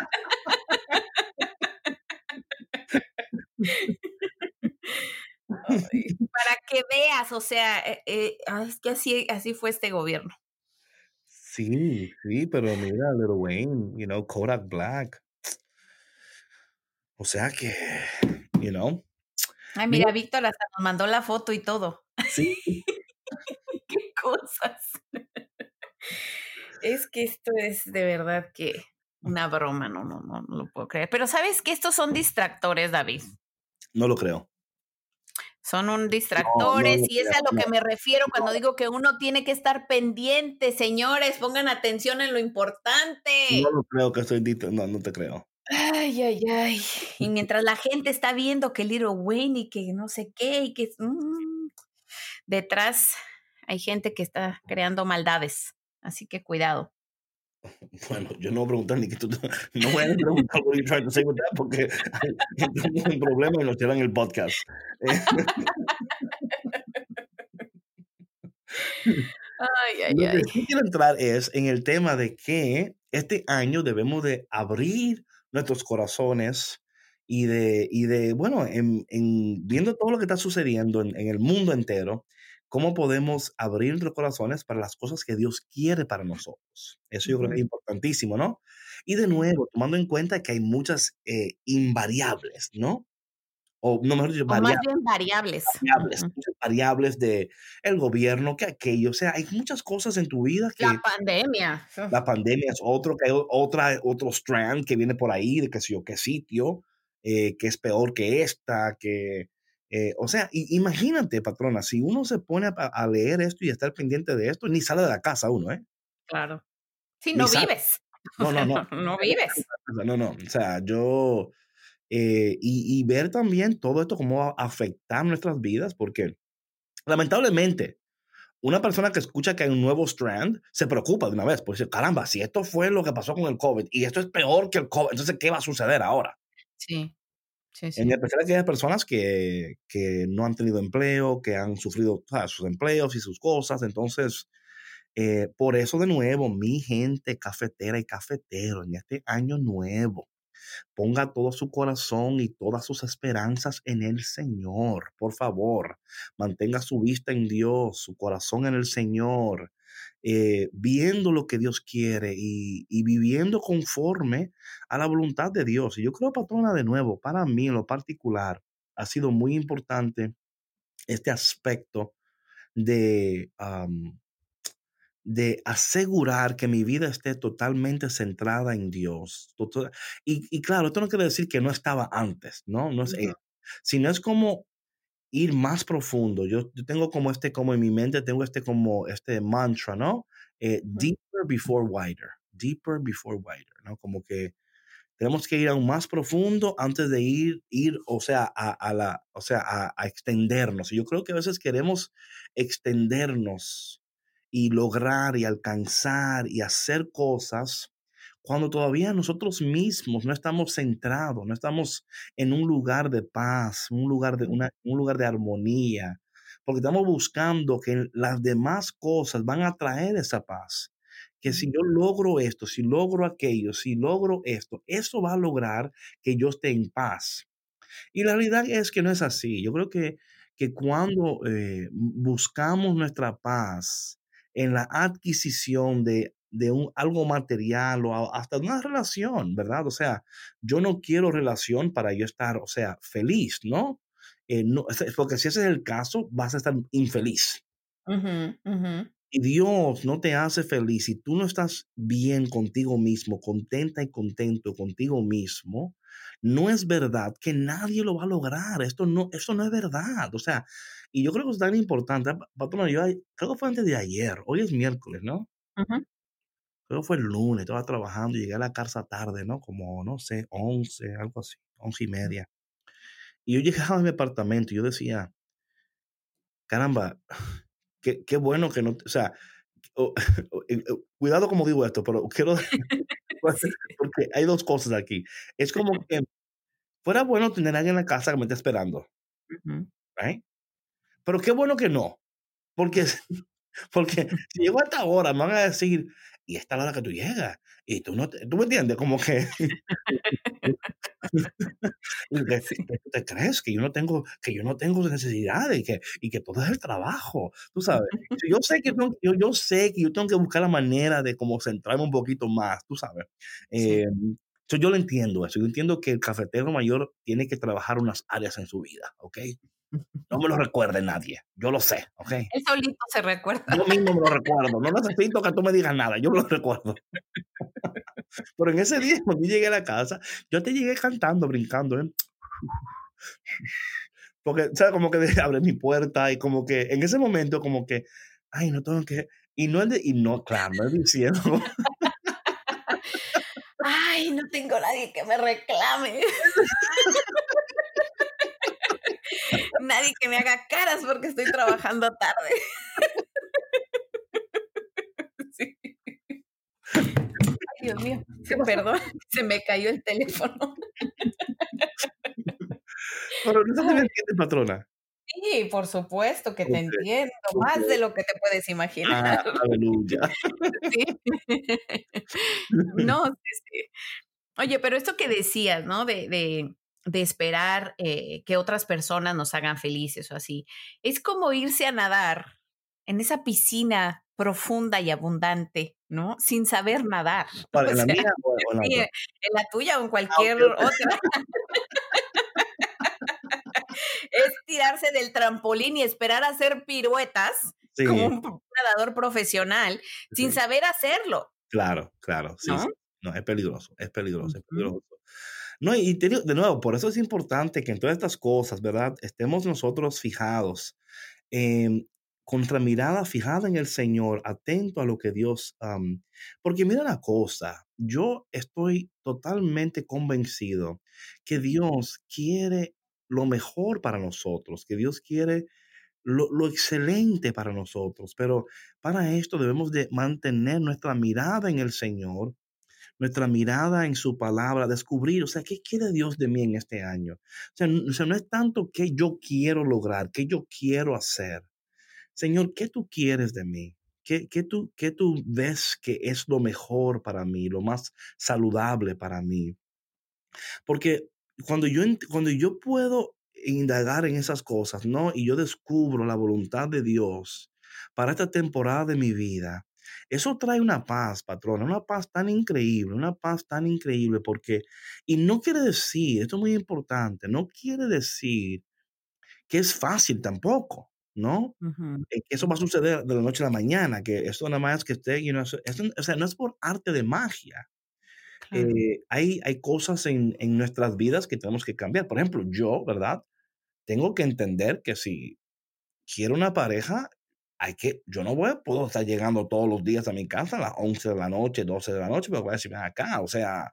Para que veas, o sea, eh, eh, es que así, así fue este gobierno. Sí, sí, pero mira, Little Wayne, you know, Kodak Black. O sea que, you know, Ay, Mira. mira, Víctor hasta nos mandó la foto y todo. sí, qué cosas. Es que esto es de verdad que una broma, no, no, no, no lo puedo creer. Pero sabes que estos son distractores, David. no lo creo. Son un distractores lo y es a creo, lo que me refiero cuando digo que uno tiene que estar pendiente, señores, pongan atención en lo importante. No lo creo que dito, no, no te creo. Ay, ay, ay. Y mientras la gente está viendo que Little Wayne y que no sé qué y que mm, detrás hay gente que está creando maldades. Así que cuidado. Bueno, yo no voy a preguntar ni que tú, no voy a preguntar what you trying to say with that porque tenemos un problema y nos quedan el podcast. Ay, ay, Lo ay. que sí quiero entrar es en el tema de que este año debemos de abrir nuestros corazones y de, y de bueno, en, en viendo todo lo que está sucediendo en, en el mundo entero, cómo podemos abrir nuestros corazones para las cosas que Dios quiere para nosotros. Eso yo creo que es importantísimo, ¿no? Y de nuevo, tomando en cuenta que hay muchas eh, invariables, ¿no? O no mejor dicho, O más variables bien variables. variables, Ujú. muchas variables de el gobierno, que aquello, o sea, hay muchas cosas en tu vida que La pandemia. la pandemia es otro, que hay otra, otro strand que viene por ahí, de qué sé yo, qué sitio, eh, que es peor que esta, que, eh, o sea, imagínate, patrona, si uno se pone a, a leer esto y a estar pendiente de esto, ni sale de la casa uno, ¿eh? Claro. Sí, Ni no vives. No, no, no. no vives. No, no, o sea, yo, eh, y, y ver también todo esto cómo va a afectar nuestras vidas, porque lamentablemente, una persona que escucha que hay un nuevo strand se preocupa de una vez, pues dice, caramba, si esto fue lo que pasó con el COVID y esto es peor que el COVID, entonces, ¿qué va a suceder ahora? Sí. Sí, sí. En especial aquellas personas que, que no han tenido empleo, que han sufrido sus empleos y sus cosas, entonces, eh, por eso de nuevo, mi gente cafetera y cafetero en este año nuevo, ponga todo su corazón y todas sus esperanzas en el Señor. Por favor, mantenga su vista en Dios, su corazón en el Señor, eh, viendo lo que Dios quiere y, viviendo conforme a la voluntad de Dios. Y yo creo, patrona, de nuevo, para mí en lo particular, ha sido muy importante este aspecto de, de asegurar que mi vida esté totalmente centrada en Dios. Y, y claro, esto no quiere decir que no estaba antes, ¿no? No es, Ujú. eh, sino es como ir más profundo. Yo, yo tengo como este, como en mi mente, tengo este como este mantra, ¿no? Eh, deeper before wider, deeper before wider, ¿no? Como que tenemos que ir aún más profundo antes de ir, ir o sea, a, a la, o sea, a, a extendernos. Y yo creo que a veces queremos extendernos y lograr y alcanzar y hacer cosas cuando todavía nosotros mismos no estamos centrados, no estamos en un lugar de paz, un lugar de, una, un lugar de armonía, porque estamos buscando que las demás cosas van a traer esa paz, que si yo logro esto, si logro aquello, si logro esto, eso va a lograr que yo esté en paz. Y la realidad es que no es así. Yo creo que, que cuando eh, buscamos nuestra paz en la adquisición de, de un, algo material o hasta una relación, ¿verdad? O sea, yo no quiero relación para yo estar, o sea, feliz, ¿no? Eh, no porque si ese es el caso, vas a estar infeliz. Y Dios no te hace feliz si tú no estás bien contigo mismo, contenta y contento contigo mismo. No es verdad que nadie lo va a lograr. Esto no, eso no es verdad. O sea, y yo creo que es tan importante. Patrona, yo creo que fue antes de ayer. Hoy es miércoles, ¿no? Creo que fue el lunes. Estaba trabajando y llegué a la casa tarde, ¿no? Como, no sé, 11, algo así, once y media. Y yo llegaba a mi apartamento y yo decía, caramba, qué, qué bueno que no, o sea, eh, cuidado como digo esto, pero quiero, porque hay dos cosas aquí. Es como que fuera bueno tener a alguien en la casa que me esté esperando. Pero qué bueno que no. Porque, porque si llego hasta ahora, me van a decir, y esta la hora que tú llegas. Y tú no, tú me entiendes, como que ¿Tú te crees que yo no tengo, que yo no tengo necesidades y que, y que todo es el trabajo? Tú sabes. Yo sé que yo, yo sé que yo tengo que buscar la manera de como centrarme un poquito más, tú sabes. Eh, yo lo entiendo eso. Yo entiendo que el cafetero mayor tiene que trabajar unas áreas en su vida, ¿ok? No me lo recuerde nadie. Yo lo sé, ¿ok? Él solito se recuerda. Yo mismo me lo recuerdo. No necesito que tú me digas nada. Yo me lo recuerdo. Pero en ese día, cuando yo llegué a la casa, yo te llegué cantando, brincando. ¿eh? Porque, ¿sabes? Como que abre mi puerta y como que en ese momento, como que, ay, no tengo que. Y no y no, claro, no es diciendo. ay, no tengo nadie que me reclame. Nadie que me haga caras porque estoy trabajando tarde. sí. Dios mío, perdón, se me cayó el teléfono. Pero no se me entiende, patrona. Sí, por supuesto que te entiendo, más de lo que te puedes imaginar. Ah, aleluya. No, sí, sí. Oye, pero esto que decías, ¿no? De, de, de esperar eh, que otras personas nos hagan felices o así, es como irse a nadar en esa piscina profunda y abundante, ¿no? Sin saber nadar. ¿En la mía o en la, en la tuya o en ah, cualquier otra. es tirarse del trampolín y esperar a hacer piruetas como un nadador profesional sin saber hacerlo. Claro, claro, sí, ¿No? No, es peligroso, es peligroso, es peligroso. No, y de nuevo, por eso es importante que en todas estas cosas, ¿verdad? Estemos nosotros fijados en con nuestra mirada fijada en el Señor, atento a lo que Dios... porque mira la cosa, yo estoy totalmente convencido que Dios quiere lo mejor para nosotros, que Dios quiere lo, lo, excelente para nosotros, pero para esto debemos de mantener nuestra mirada en el Señor, nuestra mirada en su palabra, descubrir, o sea, ¿qué quiere Dios de mí en este año? O sea, no es tanto que yo quiero lograr, que yo quiero hacer, Señor, ¿qué tú quieres de mí? ¿Qué, qué, tú, ¿Qué tú ves que es lo mejor para mí, lo más saludable para mí? Porque cuando yo, cuando yo puedo indagar en esas cosas, ¿no? Y yo descubro la voluntad de Dios para esta temporada de mi vida, eso trae una paz, patrona, una paz tan increíble, una paz tan increíble, porque, y no quiere decir, esto es muy importante, no quiere decir que es fácil tampoco. ¿no? Eh, que eso va a suceder de la noche a la mañana, que esto nada más que esté, you know, o sea, no es por arte de magia. Eh, hay, hay cosas en, en, nuestras vidas que tenemos que cambiar. Por ejemplo, yo, ¿verdad? Tengo que entender que si quiero una pareja, hay que, yo no voy, puedo estar llegando todos los días a mi casa a las 11 de la noche, 12 de la noche, pero voy a decir, acá, o sea,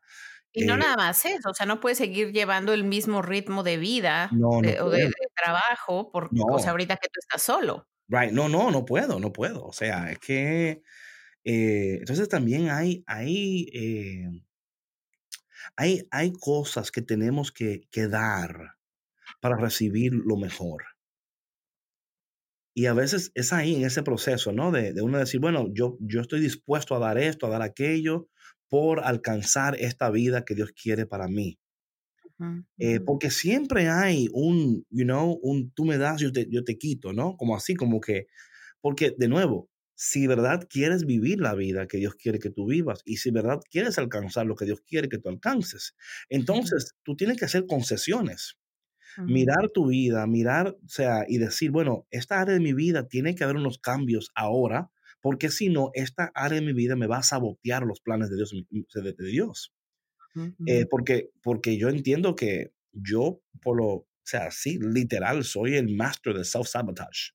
y no eh nada más eso, o sea, no puedes seguir llevando el mismo ritmo de vida o de, trabajo, porque, o sea, ahorita que tú estás solo. Right, no, no, no puedo, no puedo. O sea, es que, eh, entonces también hay, hay, eh, hay, hay cosas que tenemos que, que dar para recibir lo mejor. Y a veces es ahí, en ese proceso, ¿no? De, de uno decir, bueno, yo, yo estoy dispuesto a dar esto, a dar aquello, por alcanzar esta vida que Dios quiere para mí. Eh, porque siempre hay un, you know, un tú me das, yo te, yo te quito, ¿no? Como así, como que, porque de nuevo, si verdad quieres vivir la vida que Dios quiere que tú vivas y si verdad quieres alcanzar lo que Dios quiere que tú alcances, entonces tú tienes que hacer concesiones. Mirar tu vida, mirar, o sea, y decir, bueno, esta área de mi vida tiene que haber unos cambios ahora, porque si no, esta área de mi vida me va a sabotear los planes de Dios. De, Dios. Eh, porque, porque yo entiendo que yo, por lo, o sea, sí, literal, soy el master de self-sabotage.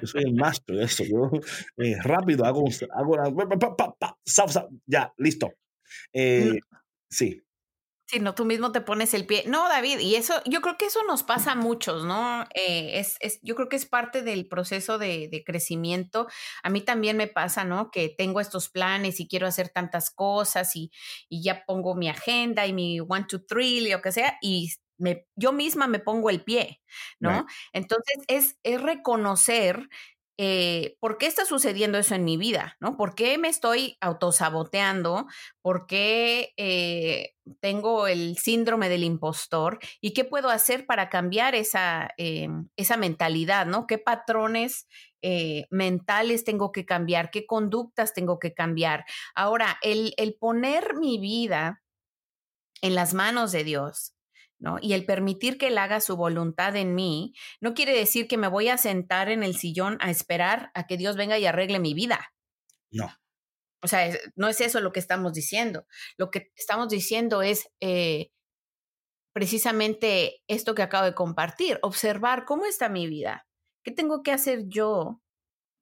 yo soy el master de eso. Yo eh, rápido hago, hago ya, listo. Eh, sí. Si no, tú mismo te pones el pie. No, David, y eso, yo creo que eso nos pasa a muchos, ¿no? Eh, es, es, yo creo que es parte del proceso de, de, crecimiento. A mí también me pasa, ¿no? Que tengo estos planes y quiero hacer tantas cosas y, y ya pongo mi agenda y mi one, two, three, lo que sea, y me, yo misma me pongo el pie, ¿no? Entonces, es, es reconocer eh, ¿por qué está sucediendo eso en mi vida? ¿no? ¿Por qué me estoy autosaboteando? ¿Por qué eh, tengo el síndrome del impostor? ¿Y qué puedo hacer para cambiar esa, eh, esa mentalidad? ¿no? ¿Qué patrones mentales tengo que cambiar? ¿Qué conductas tengo que cambiar? Ahora, el, el poner mi vida en las manos de Dios ¿no? Y el permitir que Él haga su voluntad en mí, no quiere decir que me voy a sentar en el sillón a esperar a que Dios venga y arregle mi vida. No. O sea, no es eso lo que estamos diciendo. Lo que estamos diciendo es eh, precisamente esto que acabo de compartir, observar cómo está mi vida, qué tengo que hacer yo,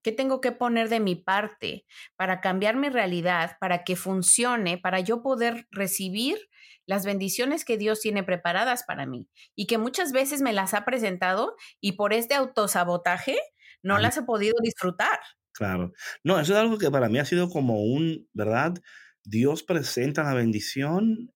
qué tengo que poner de mi parte para cambiar mi realidad, para que funcione, para yo poder recibir las bendiciones que Dios tiene preparadas para mí y que muchas veces me las ha presentado y por este autosabotaje no las he podido disfrutar. Claro. No, eso es algo que para mí ha sido como un, ¿verdad? Dios presenta la bendición,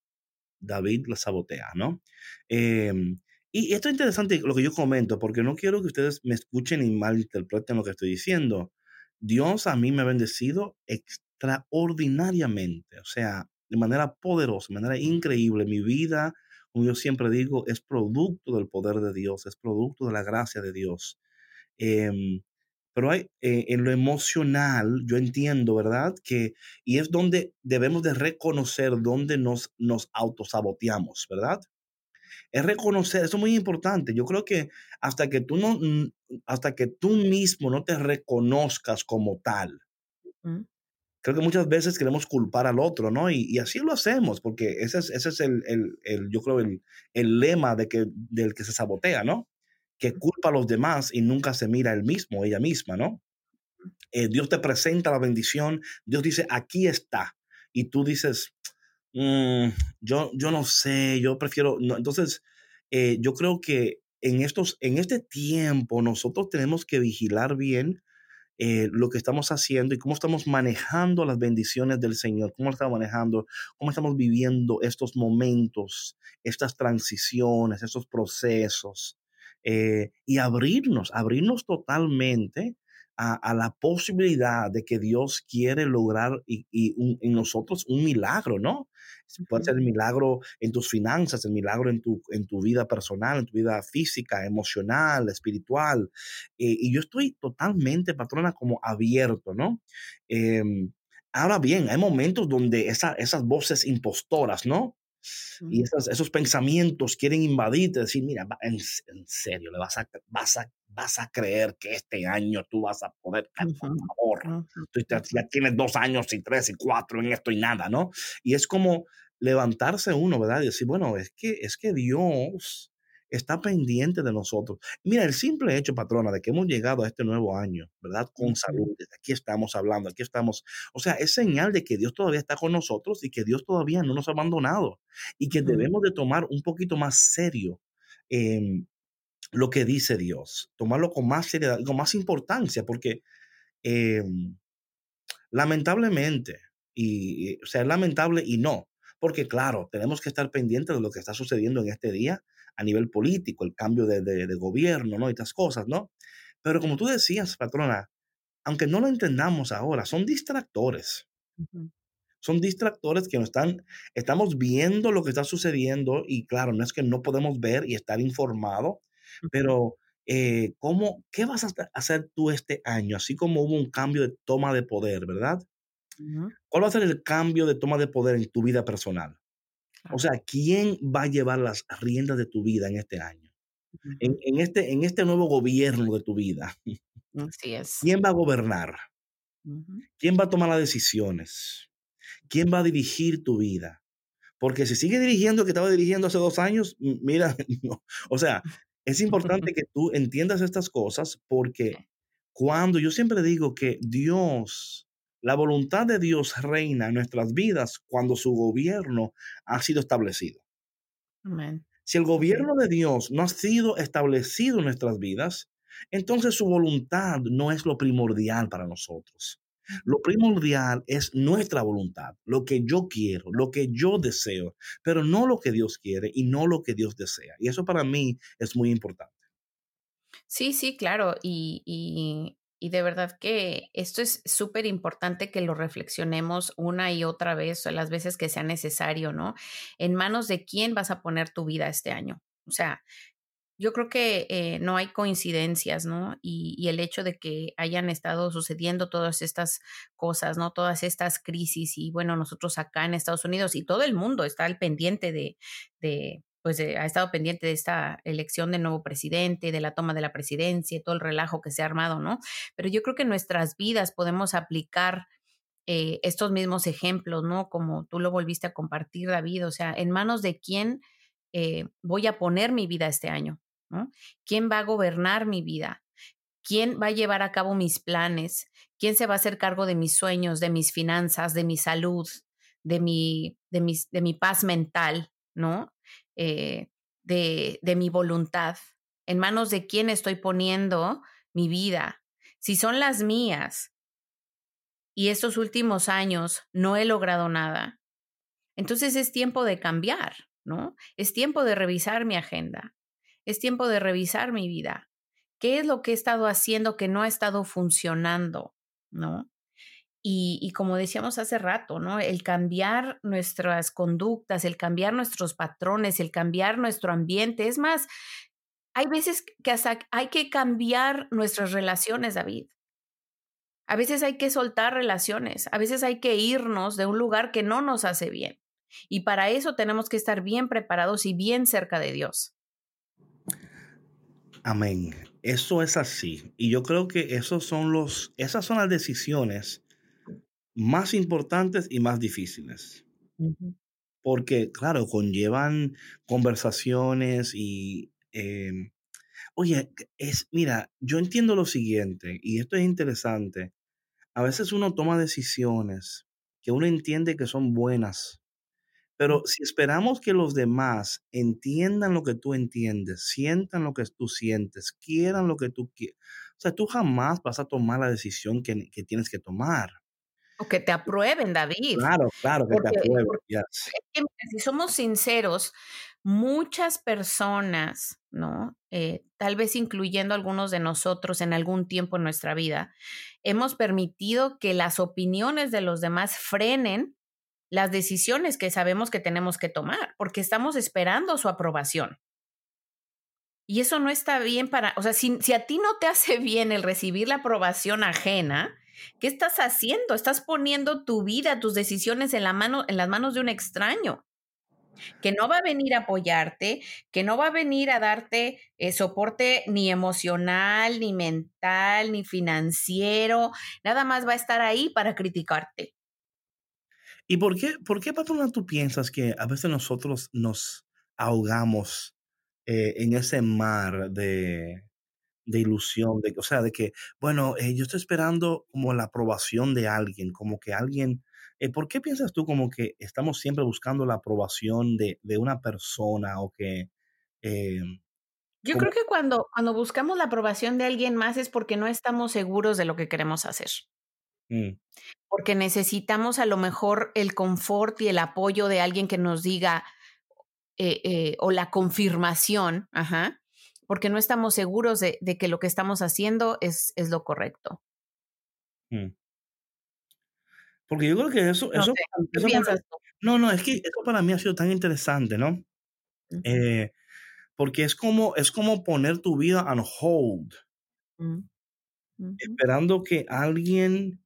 David la sabotea, ¿no? Em, y esto es interesante lo que yo comento, porque no quiero que ustedes me escuchen y malinterpreten lo que estoy diciendo. Dios a mí me ha bendecido extraordinariamente. O sea, de manera poderosa, de manera increíble. Mi vida, como yo siempre digo, es producto del poder de Dios, es producto de la gracia de Dios. Em, pero hay, eh, en lo emocional, yo entiendo, ¿verdad? Que, y es donde debemos de reconocer dónde nos, nos autosaboteamos, ¿verdad? Es reconocer, eso es muy importante. Yo creo que hasta que tú no, hasta que tú mismo no te reconozcas como tal, creo que muchas veces queremos culpar al otro, ¿no? Y, así lo hacemos, porque ese es, ese es el, el, yo creo, el, el, lema de que, del que se sabotea, ¿no? Que culpa a los demás y nunca se mira él mismo, ella misma, ¿no? Eh, Dios te presenta la bendición, Dios dice, aquí está. Y tú dices, mm, yo, yo no sé, yo prefiero, no. entonces, eh, yo creo que en, estos, en este tiempo nosotros tenemos que vigilar bien eh, lo que estamos haciendo y cómo estamos manejando las bendiciones del Señor, cómo estamos manejando, cómo estamos viviendo estos momentos, estas transiciones, estos procesos, eh, y abrirnos, abrirnos totalmente a, la posibilidad de que Dios quiere lograr y, en nosotros un milagro, ¿no? Puede ser el milagro en tus finanzas, el milagro en tu, en tu vida personal, en tu vida física, emocional, espiritual. Eh, y yo estoy totalmente, patrona, como abierto, ¿no? Em, ahora bien, hay momentos donde esas voces impostoras, ¿no? Y esos, pensamientos quieren invadirte, decir, mira, en, serio, le vas a, vas, a, vas a creer que este año tú vas a poder, por favor, tú ya tienes dos años y tres y cuatro en esto y nada, ¿no? Y es como levantarse uno, ¿verdad? Y decir, bueno, es que, es que Dios está pendiente de nosotros. Mira, el simple hecho, patrona, de que hemos llegado a este nuevo año, ¿verdad? Con salud, aquí estamos hablando, aquí estamos, o sea, es señal de que Dios todavía está con nosotros y que Dios todavía no nos ha abandonado y que debemos de tomar un poquito más serio em, lo que dice Dios, tomarlo con más seriedad, con más importancia, porque em, lamentablemente, y, o sea, es lamentable y no, porque claro, tenemos que estar pendientes de lo que está sucediendo en este día a nivel político, el cambio de, de, de gobierno, ¿no? Y estas cosas, ¿no? Pero como tú decías, patrona, aunque no lo entendamos ahora, son distractores. Son distractores que nos están, estamos viendo lo que está sucediendo y claro, no es que no podemos ver y estar informado, pero eh, ¿cómo, ¿qué vas a hacer tú este año? Así como hubo un cambio de toma de poder, ¿verdad? ¿Cuál va a ser el cambio de toma de poder en tu vida personal? O sea, ¿quién va a llevar las riendas de tu vida en este año? en, en, este, en este nuevo gobierno de tu vida. Así es. ¿Quién va a gobernar? ¿Quién va a tomar las decisiones? ¿Quién va a dirigir tu vida? Porque si sigue dirigiendo que estaba dirigiendo hace dos años, mira, no. o sea, es importante que tú entiendas estas cosas porque cuando yo siempre digo que Dios, la voluntad de Dios reina en nuestras vidas cuando su gobierno ha sido establecido. Amén. Si el gobierno de Dios no ha sido establecido en nuestras vidas, entonces su voluntad no es lo primordial para nosotros. Lo primordial es nuestra voluntad, lo que yo quiero, lo que yo deseo, pero no lo que Dios quiere y no lo que Dios desea. Y eso para mí es muy importante. Sí, sí, claro. Y, y, y de verdad que esto es súper importante que lo reflexionemos una y otra vez, las veces que sea necesario, ¿no? En manos de quién vas a poner tu vida este año. O sea, yo creo que eh, no hay coincidencias, ¿no? Y, el hecho de que hayan estado sucediendo todas estas cosas, ¿no? Todas estas crisis y bueno, nosotros acá en Estados Unidos y todo el mundo está al pendiente de pues ha estado pendiente de esta elección de nuevo presidente, de la toma de la presidencia, todo el relajo que se ha armado, ¿no? Pero yo creo que en nuestras vidas podemos aplicar eh, estos mismos ejemplos, ¿no? Como tú lo volviste a compartir, David, o sea, en manos de quién eh, voy a poner mi vida este año, ¿no? ¿Quién va a gobernar mi vida? ¿Quién va a llevar a cabo mis planes? ¿Quién se va a hacer cargo de mis sueños, de mis finanzas, de mi salud, de mi, de mis, de mi paz mental, ¿no? Eh, de, de mi voluntad, en manos de quién estoy poniendo mi vida. Si son las mías y estos últimos años no he logrado nada, entonces es tiempo de cambiar, ¿no? Es tiempo de revisar mi agenda, es tiempo de revisar mi vida. ¿Qué es lo que he estado haciendo que no ha estado funcionando, ¿no? Y, como decíamos hace rato, ¿no? El cambiar nuestras conductas, el cambiar nuestros patrones, el cambiar nuestro ambiente. Es más, hay veces que hasta hay que cambiar nuestras relaciones, David. A veces hay que soltar relaciones, a veces hay que irnos de un lugar que no nos hace bien. Y para eso tenemos que estar bien preparados y bien cerca de Dios. Amén. Eso es así. Y yo creo que esos son los, esas son las decisiones más importantes y más difíciles. Uh -huh. Porque, claro, conllevan conversaciones y, eh, oye, es, mira, yo entiendo lo siguiente, y esto es interesante. A veces uno toma decisiones que uno entiende que son buenas, pero si esperamos que los demás entiendan lo que tú entiendes, sientan lo que tú sientes, quieran lo que tú quieres, o sea, tú jamás vas a tomar la decisión que, que tienes que tomar. O que te aprueben, David. Claro, claro, que Porque, te aprueben. porque yes. es que, mira, si somos sinceros, muchas personas, ¿no? Eh, tal vez incluyendo algunos de nosotros en algún tiempo en nuestra vida, hemos permitido que las opiniones de los demás frenen las decisiones que sabemos que tenemos que tomar, porque estamos esperando su aprobación. Y eso no está bien para, o sea, si, si a ti no te hace bien el recibir la aprobación ajena, ¿qué estás haciendo? Estás poniendo tu vida, tus decisiones en, la mano, en las manos de un extraño que no va a venir a apoyarte, que no va a venir a darte eh, soporte ni emocional, ni mental, ni financiero, nada más va a estar ahí para criticarte. ¿Y por qué, por qué, patrona, tú piensas que a veces nosotros nos ahogamos eh, en ese mar de, de ilusión, de, o sea, de que, bueno, eh, yo estoy esperando como la aprobación de alguien, como que alguien, eh, ¿por qué piensas tú como que estamos siempre buscando la aprobación de, de una persona o que... Eh, yo como, creo que cuando, cuando buscamos la aprobación de alguien más es porque no estamos seguros de lo que queremos hacer. mm, Porque necesitamos a lo mejor el confort y el apoyo de alguien que nos diga, eh, o la confirmación, ajá, porque no estamos seguros de, de, que lo que estamos haciendo es, es lo correcto. Mm. Porque yo creo que eso, no eso, sé, eso para, no, no, es que eso para mí ha sido tan interesante, ¿no? Uh -huh. eh, porque es como, es como poner tu vida on hold, uh -huh. esperando que alguien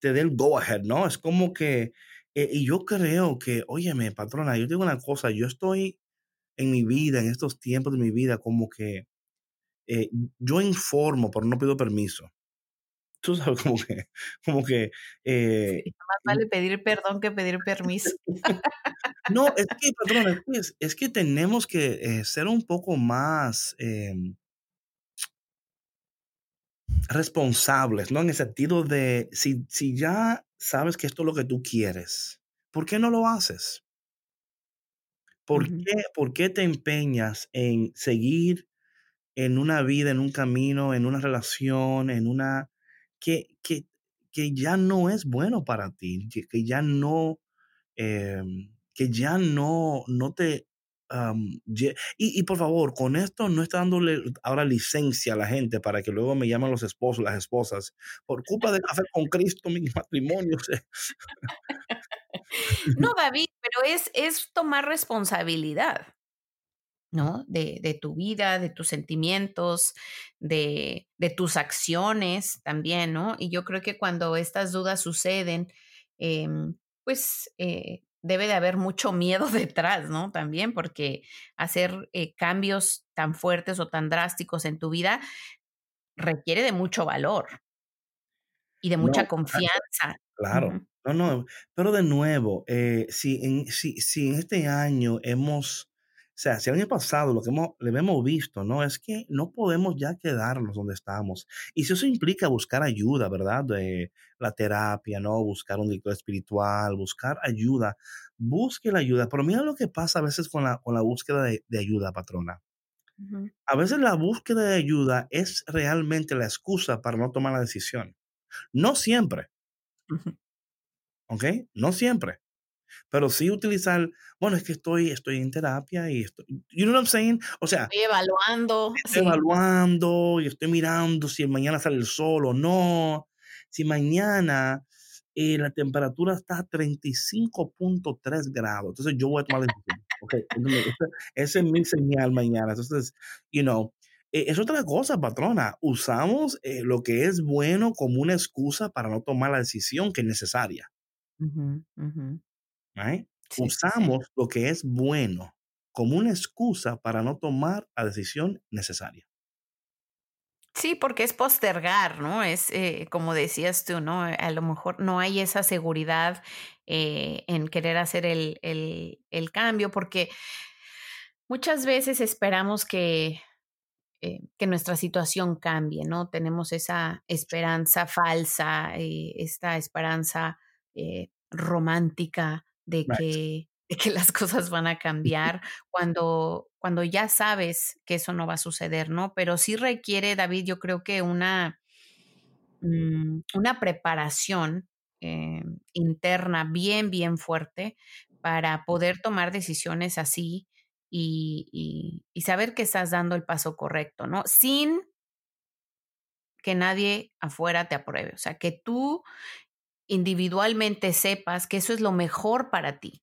te dé el go ahead, ¿no? Es como que, eh, y yo creo que, óyeme, patrona, yo digo una cosa, yo estoy en mi vida, en estos tiempos de mi vida, como que eh, yo informo, pero no pido permiso. Tú sabes, como que, como que. Eh, sí, más vale pedir perdón que pedir permiso. no, es que, patrona, es, es que tenemos que eh, ser un poco más eh, responsables, ¿no? En el sentido de si, si ya sabes que esto es lo que tú quieres, ¿por qué no lo haces? ¿Por, uh -huh. qué, ¿Por qué te empeñas en seguir en una vida, en un camino, en una relación, en una que, que, que ya no es bueno para ti, que, que ya no, eh, que ya no, no te... Um, y, y, por favor, con esto no está dándole ahora licencia a la gente para que luego me llamen los esposos, las esposas, por culpa de café con Cristo, mi matrimonio. No, David, pero es, es tomar responsabilidad. ¿no? De, de, tu vida, de tus sentimientos, de, de, tus acciones también, ¿no? Y yo creo que cuando estas dudas suceden, eh, pues eh, debe de haber mucho miedo detrás, ¿no? También porque hacer eh, cambios tan fuertes o tan drásticos en tu vida requiere de mucho valor y de mucha no, confianza. Claro. Uh -huh. No, no, pero de nuevo, eh, si, en, si, si en este año hemos o sea, si el año pasado lo que hemos, le hemos visto, ¿no? Es que no podemos ya quedarnos donde estamos. Y si eso implica buscar ayuda, ¿verdad? De la terapia, ¿no? Buscar un director espiritual, buscar ayuda. Busque la ayuda. Pero mira lo que pasa a veces con la, con la búsqueda de, de ayuda, patrona. Uh -huh. A veces la búsqueda de ayuda es realmente la excusa para no tomar la decisión. No siempre. ¿Ok? No siempre pero sí utilizar, bueno, es que estoy, estoy en terapia y estoy, you know what I'm saying? O sea, estoy evaluando. Estoy sí. evaluando y estoy mirando si mañana sale el sol o no. Si mañana eh, la temperatura está a 35.3 grados, entonces yo voy a tomar decisión. okay, esa es mi señal mañana. Entonces, you know, eh, es otra cosa, patrona. Usamos eh, lo que es bueno como una excusa para no tomar la decisión que es necesaria. Right? Sí, Usamos lo que es bueno como una excusa para no tomar la decisión necesaria. Sí, porque es postergar, ¿no? Es eh, como decías tú, ¿no? A lo mejor no hay esa seguridad eh, en querer hacer el, el, el, cambio, porque muchas veces esperamos que, eh, que nuestra situación cambie, ¿no? Tenemos esa esperanza falsa, eh, esta esperanza romántica de que, de que las cosas van a cambiar cuando, cuando ya sabes que eso no va a suceder, ¿no? Pero sí requiere, David, yo creo que una, mm, una preparación eh, interna bien, bien fuerte para poder tomar decisiones así y, y, y saber que estás dando el paso correcto, ¿no? Sin que nadie afuera te apruebe. O sea, que tú individualmente sepas que eso es lo mejor para ti.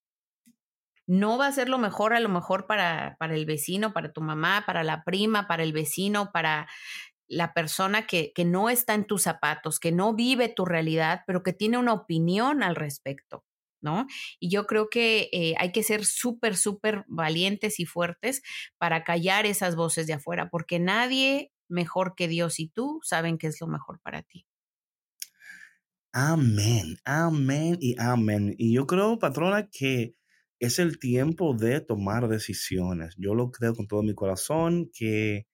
No va a ser lo mejor a lo mejor para, para el vecino, para tu mamá, para la prima, para el vecino, para la persona que, que no está en tus zapatos, que no vive tu realidad, pero que tiene una opinión al respecto. ¿No? Y yo creo que eh, hay que ser súper, súper valientes y fuertes para callar esas voces de afuera, porque nadie mejor que Dios y tú saben qué es lo mejor para ti. Amén, amén y amén. Y yo creo, patrona, que es el tiempo de tomar decisiones. Yo lo creo con todo mi corazón que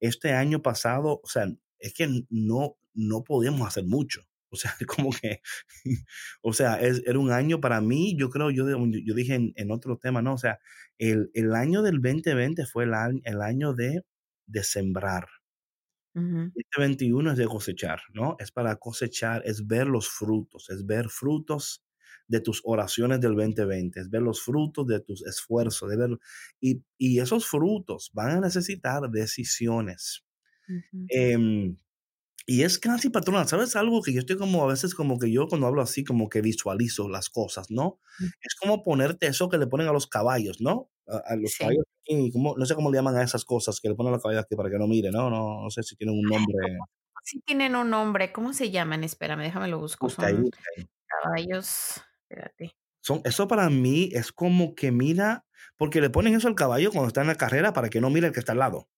este año pasado, o sea, es que no, no podíamos hacer mucho. O sea, como que, o sea, es, era un año para mí, yo creo, yo, yo dije en, otro tema, ¿no? O sea, el, el, año del 2020 fue el el año de, de sembrar. Uh -huh. Este 21 es de cosechar, ¿no? Es para cosechar, es ver los frutos, es ver frutos de tus oraciones del 2020, es ver los frutos de tus esfuerzos, de ver, y, y esos frutos van a necesitar decisiones. Ujú. Em, y es casi patrona, ¿sabes algo que yo estoy como a veces como que yo cuando hablo así como que visualizo las cosas, ¿no? Mm. Es como ponerte eso que le ponen a los caballos, ¿no? A, a los Sí. caballos como- no sé cómo le llaman a esas cosas que le ponen a los caballos aquí para que no miren, ¿no? No, no sé si tienen un nombre. Sí tienen un nombre. ¿Cómo se llaman? Espérame, déjame lo busco. Busca ahí, Son busca ahí. caballos. Espérate. Son, eso para mí es como que mira, porque le ponen eso al caballo cuando está en la carrera para que no mire el que está al lado.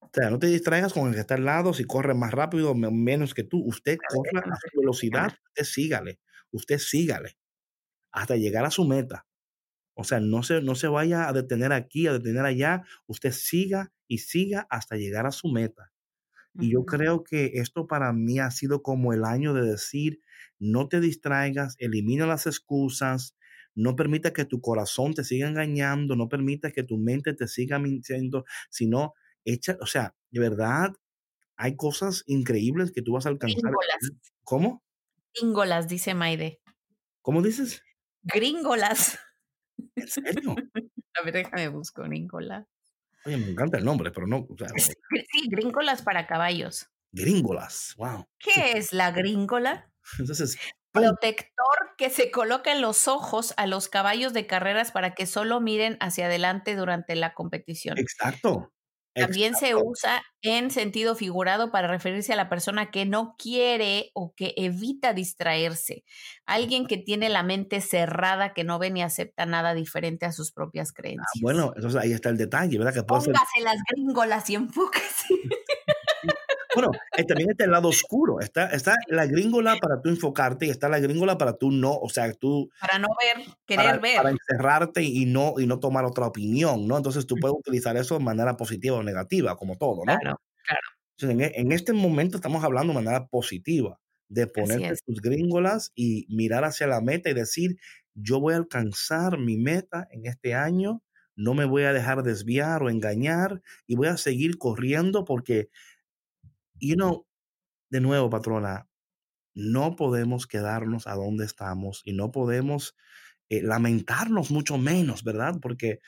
O sea, no te distraigas con el que está al lado, si corre más rápido menos que tú. Usted déjame a su velocidad, usted sígale, usted sígale hasta llegar a su meta. O sea, no se, no se vaya a detener aquí, a detener allá. Usted siga y siga hasta llegar a su meta. Y yo creo que esto para mí ha sido como el año de decir, no te distraigas, elimina las excusas, no permita que tu corazón te siga engañando, no permita que tu mente te siga mintiendo, sino echa, o sea, de verdad, hay cosas increíbles que tú vas a alcanzar. Gringolas. ¿Cómo? Gringolas, dice Maide. ¿Cómo dices? Gringolas. ¿En serio? A ver, déjame busco gringolas. Oye, me encanta el nombre, pero no, o sea, Sí, gringolas para caballos. gringolas, wow. ¿Qué es la gringola? Entonces, ¡pum! Protector que se coloca en los ojos a los caballos de carreras para que solo miren hacia adelante durante la competición. exacto. También se usa en sentido figurado para referirse a la persona que no quiere o que evita distraerse. Alguien que tiene la mente cerrada, que no ve ni acepta nada diferente a sus propias creencias. Ah, bueno, entonces ahí está el detalle, ¿verdad? Que puede ser Póngase las gringolas y enfóquese. Bueno, eh, también está el lado oscuro. Está, está la gringola para tú enfocarte y está la gringola para tú no, o sea, tú Para no ver, querer para, ver. para encerrarte y no, y no tomar otra opinión, ¿no? Entonces tú puedes utilizar eso de manera positiva o negativa, como todo, ¿no? Claro, Entonces, en, e- en este momento estamos hablando de manera positiva, de ponerte tus gringolas y mirar hacia la meta y decir, yo voy a alcanzar mi meta en este año, no me voy a dejar desviar o engañar y voy a seguir corriendo porque, you know, de nuevo, patrona, no podemos quedarnos a donde estamos y no podemos eh, lamentarnos mucho menos, ¿verdad? Porque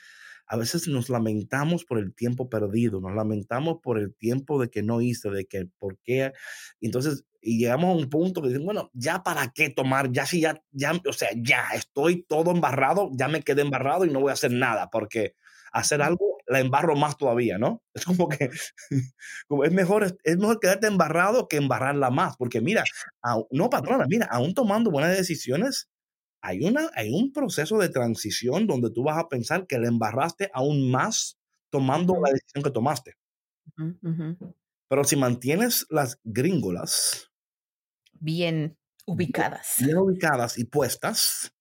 a veces nos lamentamos por el tiempo perdido, nos lamentamos por el tiempo de que no hice, de que por qué. Entonces, y llegamos a un punto que dicen, bueno, ya para qué tomar, ya si ya, ya, o sea, ya estoy todo embarrado, ya me quedé embarrado y no voy a hacer nada, porque hacer algo la embarro más todavía, ¿no? Es como que como es mejor, es mejor quedarte embarrado que embarrarla más, porque mira, no patrona, mira, aún tomando buenas decisiones, hay, una, hay un proceso de transición donde tú vas a pensar que le embarraste aún más tomando la decisión que tomaste. Pero si mantienes las gringolas Bien ubicadas. bien ubicadas y puestas,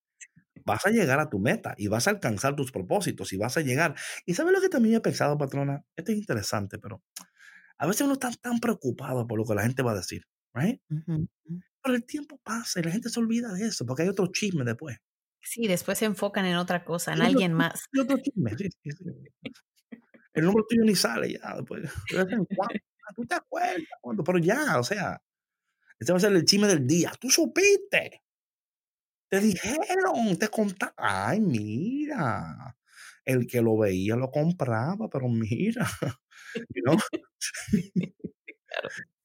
vas a llegar a tu meta y vas a alcanzar tus propósitos y vas a llegar. ¿Y sabes lo que también he pensado, patrona? Esto es interesante, pero a veces uno está tan preocupado por lo que la gente va a decir, ¿right? Ujú, ujú. Pero el tiempo pasa y la gente se olvida de eso porque hay otro chisme después. Sí, después se enfocan en otra cosa, en otro alguien chisme, más. hay otro chisme, sí, sí, sí. El nombre tuyo ni sale ya después. De vez en cuando, ah, ¿Tú te acuerdas? Pero ya, o sea, este va a ser el chisme del día. Tú supiste. Te dijeron, te contaron. Ay, mira. El que lo veía lo compraba, pero mira. Claro.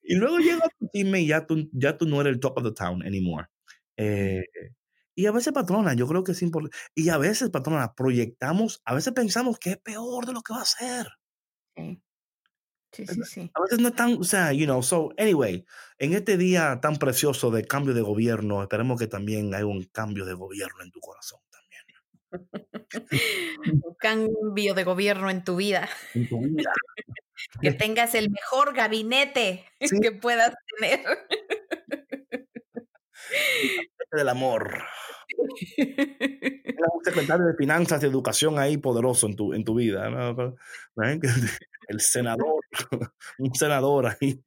Y luego llega tu chisme y ya tú, ya tú no eres el top of the town anymore. Eh, y a veces, patrona, yo creo que es importante. Y a veces, patrona, proyectamos, a veces pensamos que es peor de lo que va a ser. Sí, sí, sí. sí. A veces no es tan, o sea, you know, so, anyway, en este día tan precioso de cambio de gobierno, esperemos que también haya un cambio de gobierno en tu corazón también. Un cambio de gobierno en tu vida. En tu vida. Que tengas el mejor gabinete Sí. que puedas tener. Del amor. Un secretario de Finanzas y Educación ahí poderoso en tu, en tu vida. ¿no? Que El senador, un senador ahí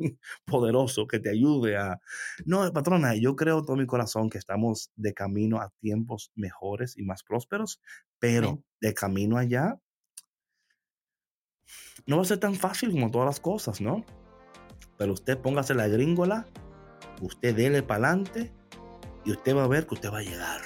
poderoso que te ayude a... No, patrona, yo creo todo mi corazón que estamos de camino a tiempos mejores y más prósperos, pero de camino allá no va a ser tan fácil como todas las cosas, ¿no? Pero usted póngase la gringola, usted dele para adelante y usted va a ver que usted va a llegar.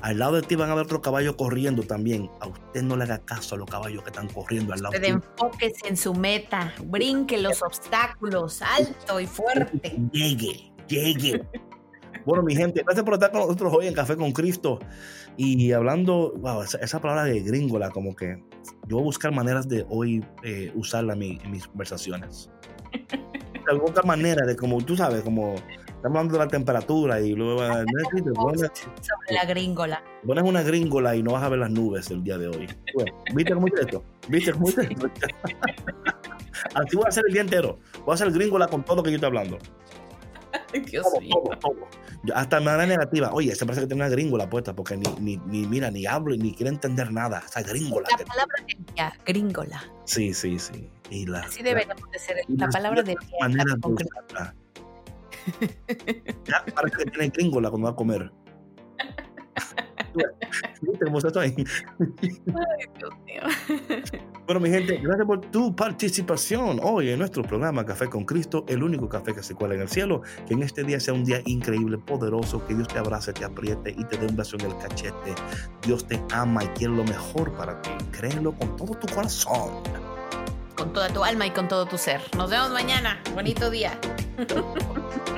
Al lado de ti van a ver otros caballos corriendo también. A usted no le haga caso a los caballos que están corriendo al lado Usted enfóquese en su meta, brinque los obstáculos, alto y fuerte. Llegue, llegue. Bueno, mi gente, gracias por estar con nosotros hoy en Café con Cristo. Y hablando, wow, esa, esa palabra de gringola, como que yo voy a buscar maneras de hoy eh, usarla en, mi- en mis conversaciones. Alguna manera de como, tú sabes, como estamos hablando de la temperatura y luego pones, Sobre la gringola. pones una gringola y no vas a ver las nubes el día de hoy. Bueno, ¿Viste cómo hice esto? ¿Viste cómo hice esto? Así voy a hacer el día entero. Voy a hacer gringola con todo lo que yo estoy hablando. Dios Todo, mío. todo, todo. Yo- hasta manera negativa. Oye, se parece que tiene una gringola puesta porque ni, ni, ni mira, ni hablo ni quiere entender nada. Esa gringola. La palabra del día, gringola. Sí, sí, sí. Y la, Así deberíamos de ser. La palabra del día. Ya parece que tiene gringola cuando va a comer. Ay, Dios mío. Bueno, mi gente, gracias por tu participación hoy en nuestro programa Café con Cristo, el único café que se cuela en el cielo. Que en este día sea un día increíble, poderoso, que Dios te abrace, te apriete y te dé un beso en el cachete. Dios te ama y quiere lo mejor para ti. Créelo con todo tu corazón. Con toda tu alma y con todo tu ser. Nos vemos mañana. Bonito día.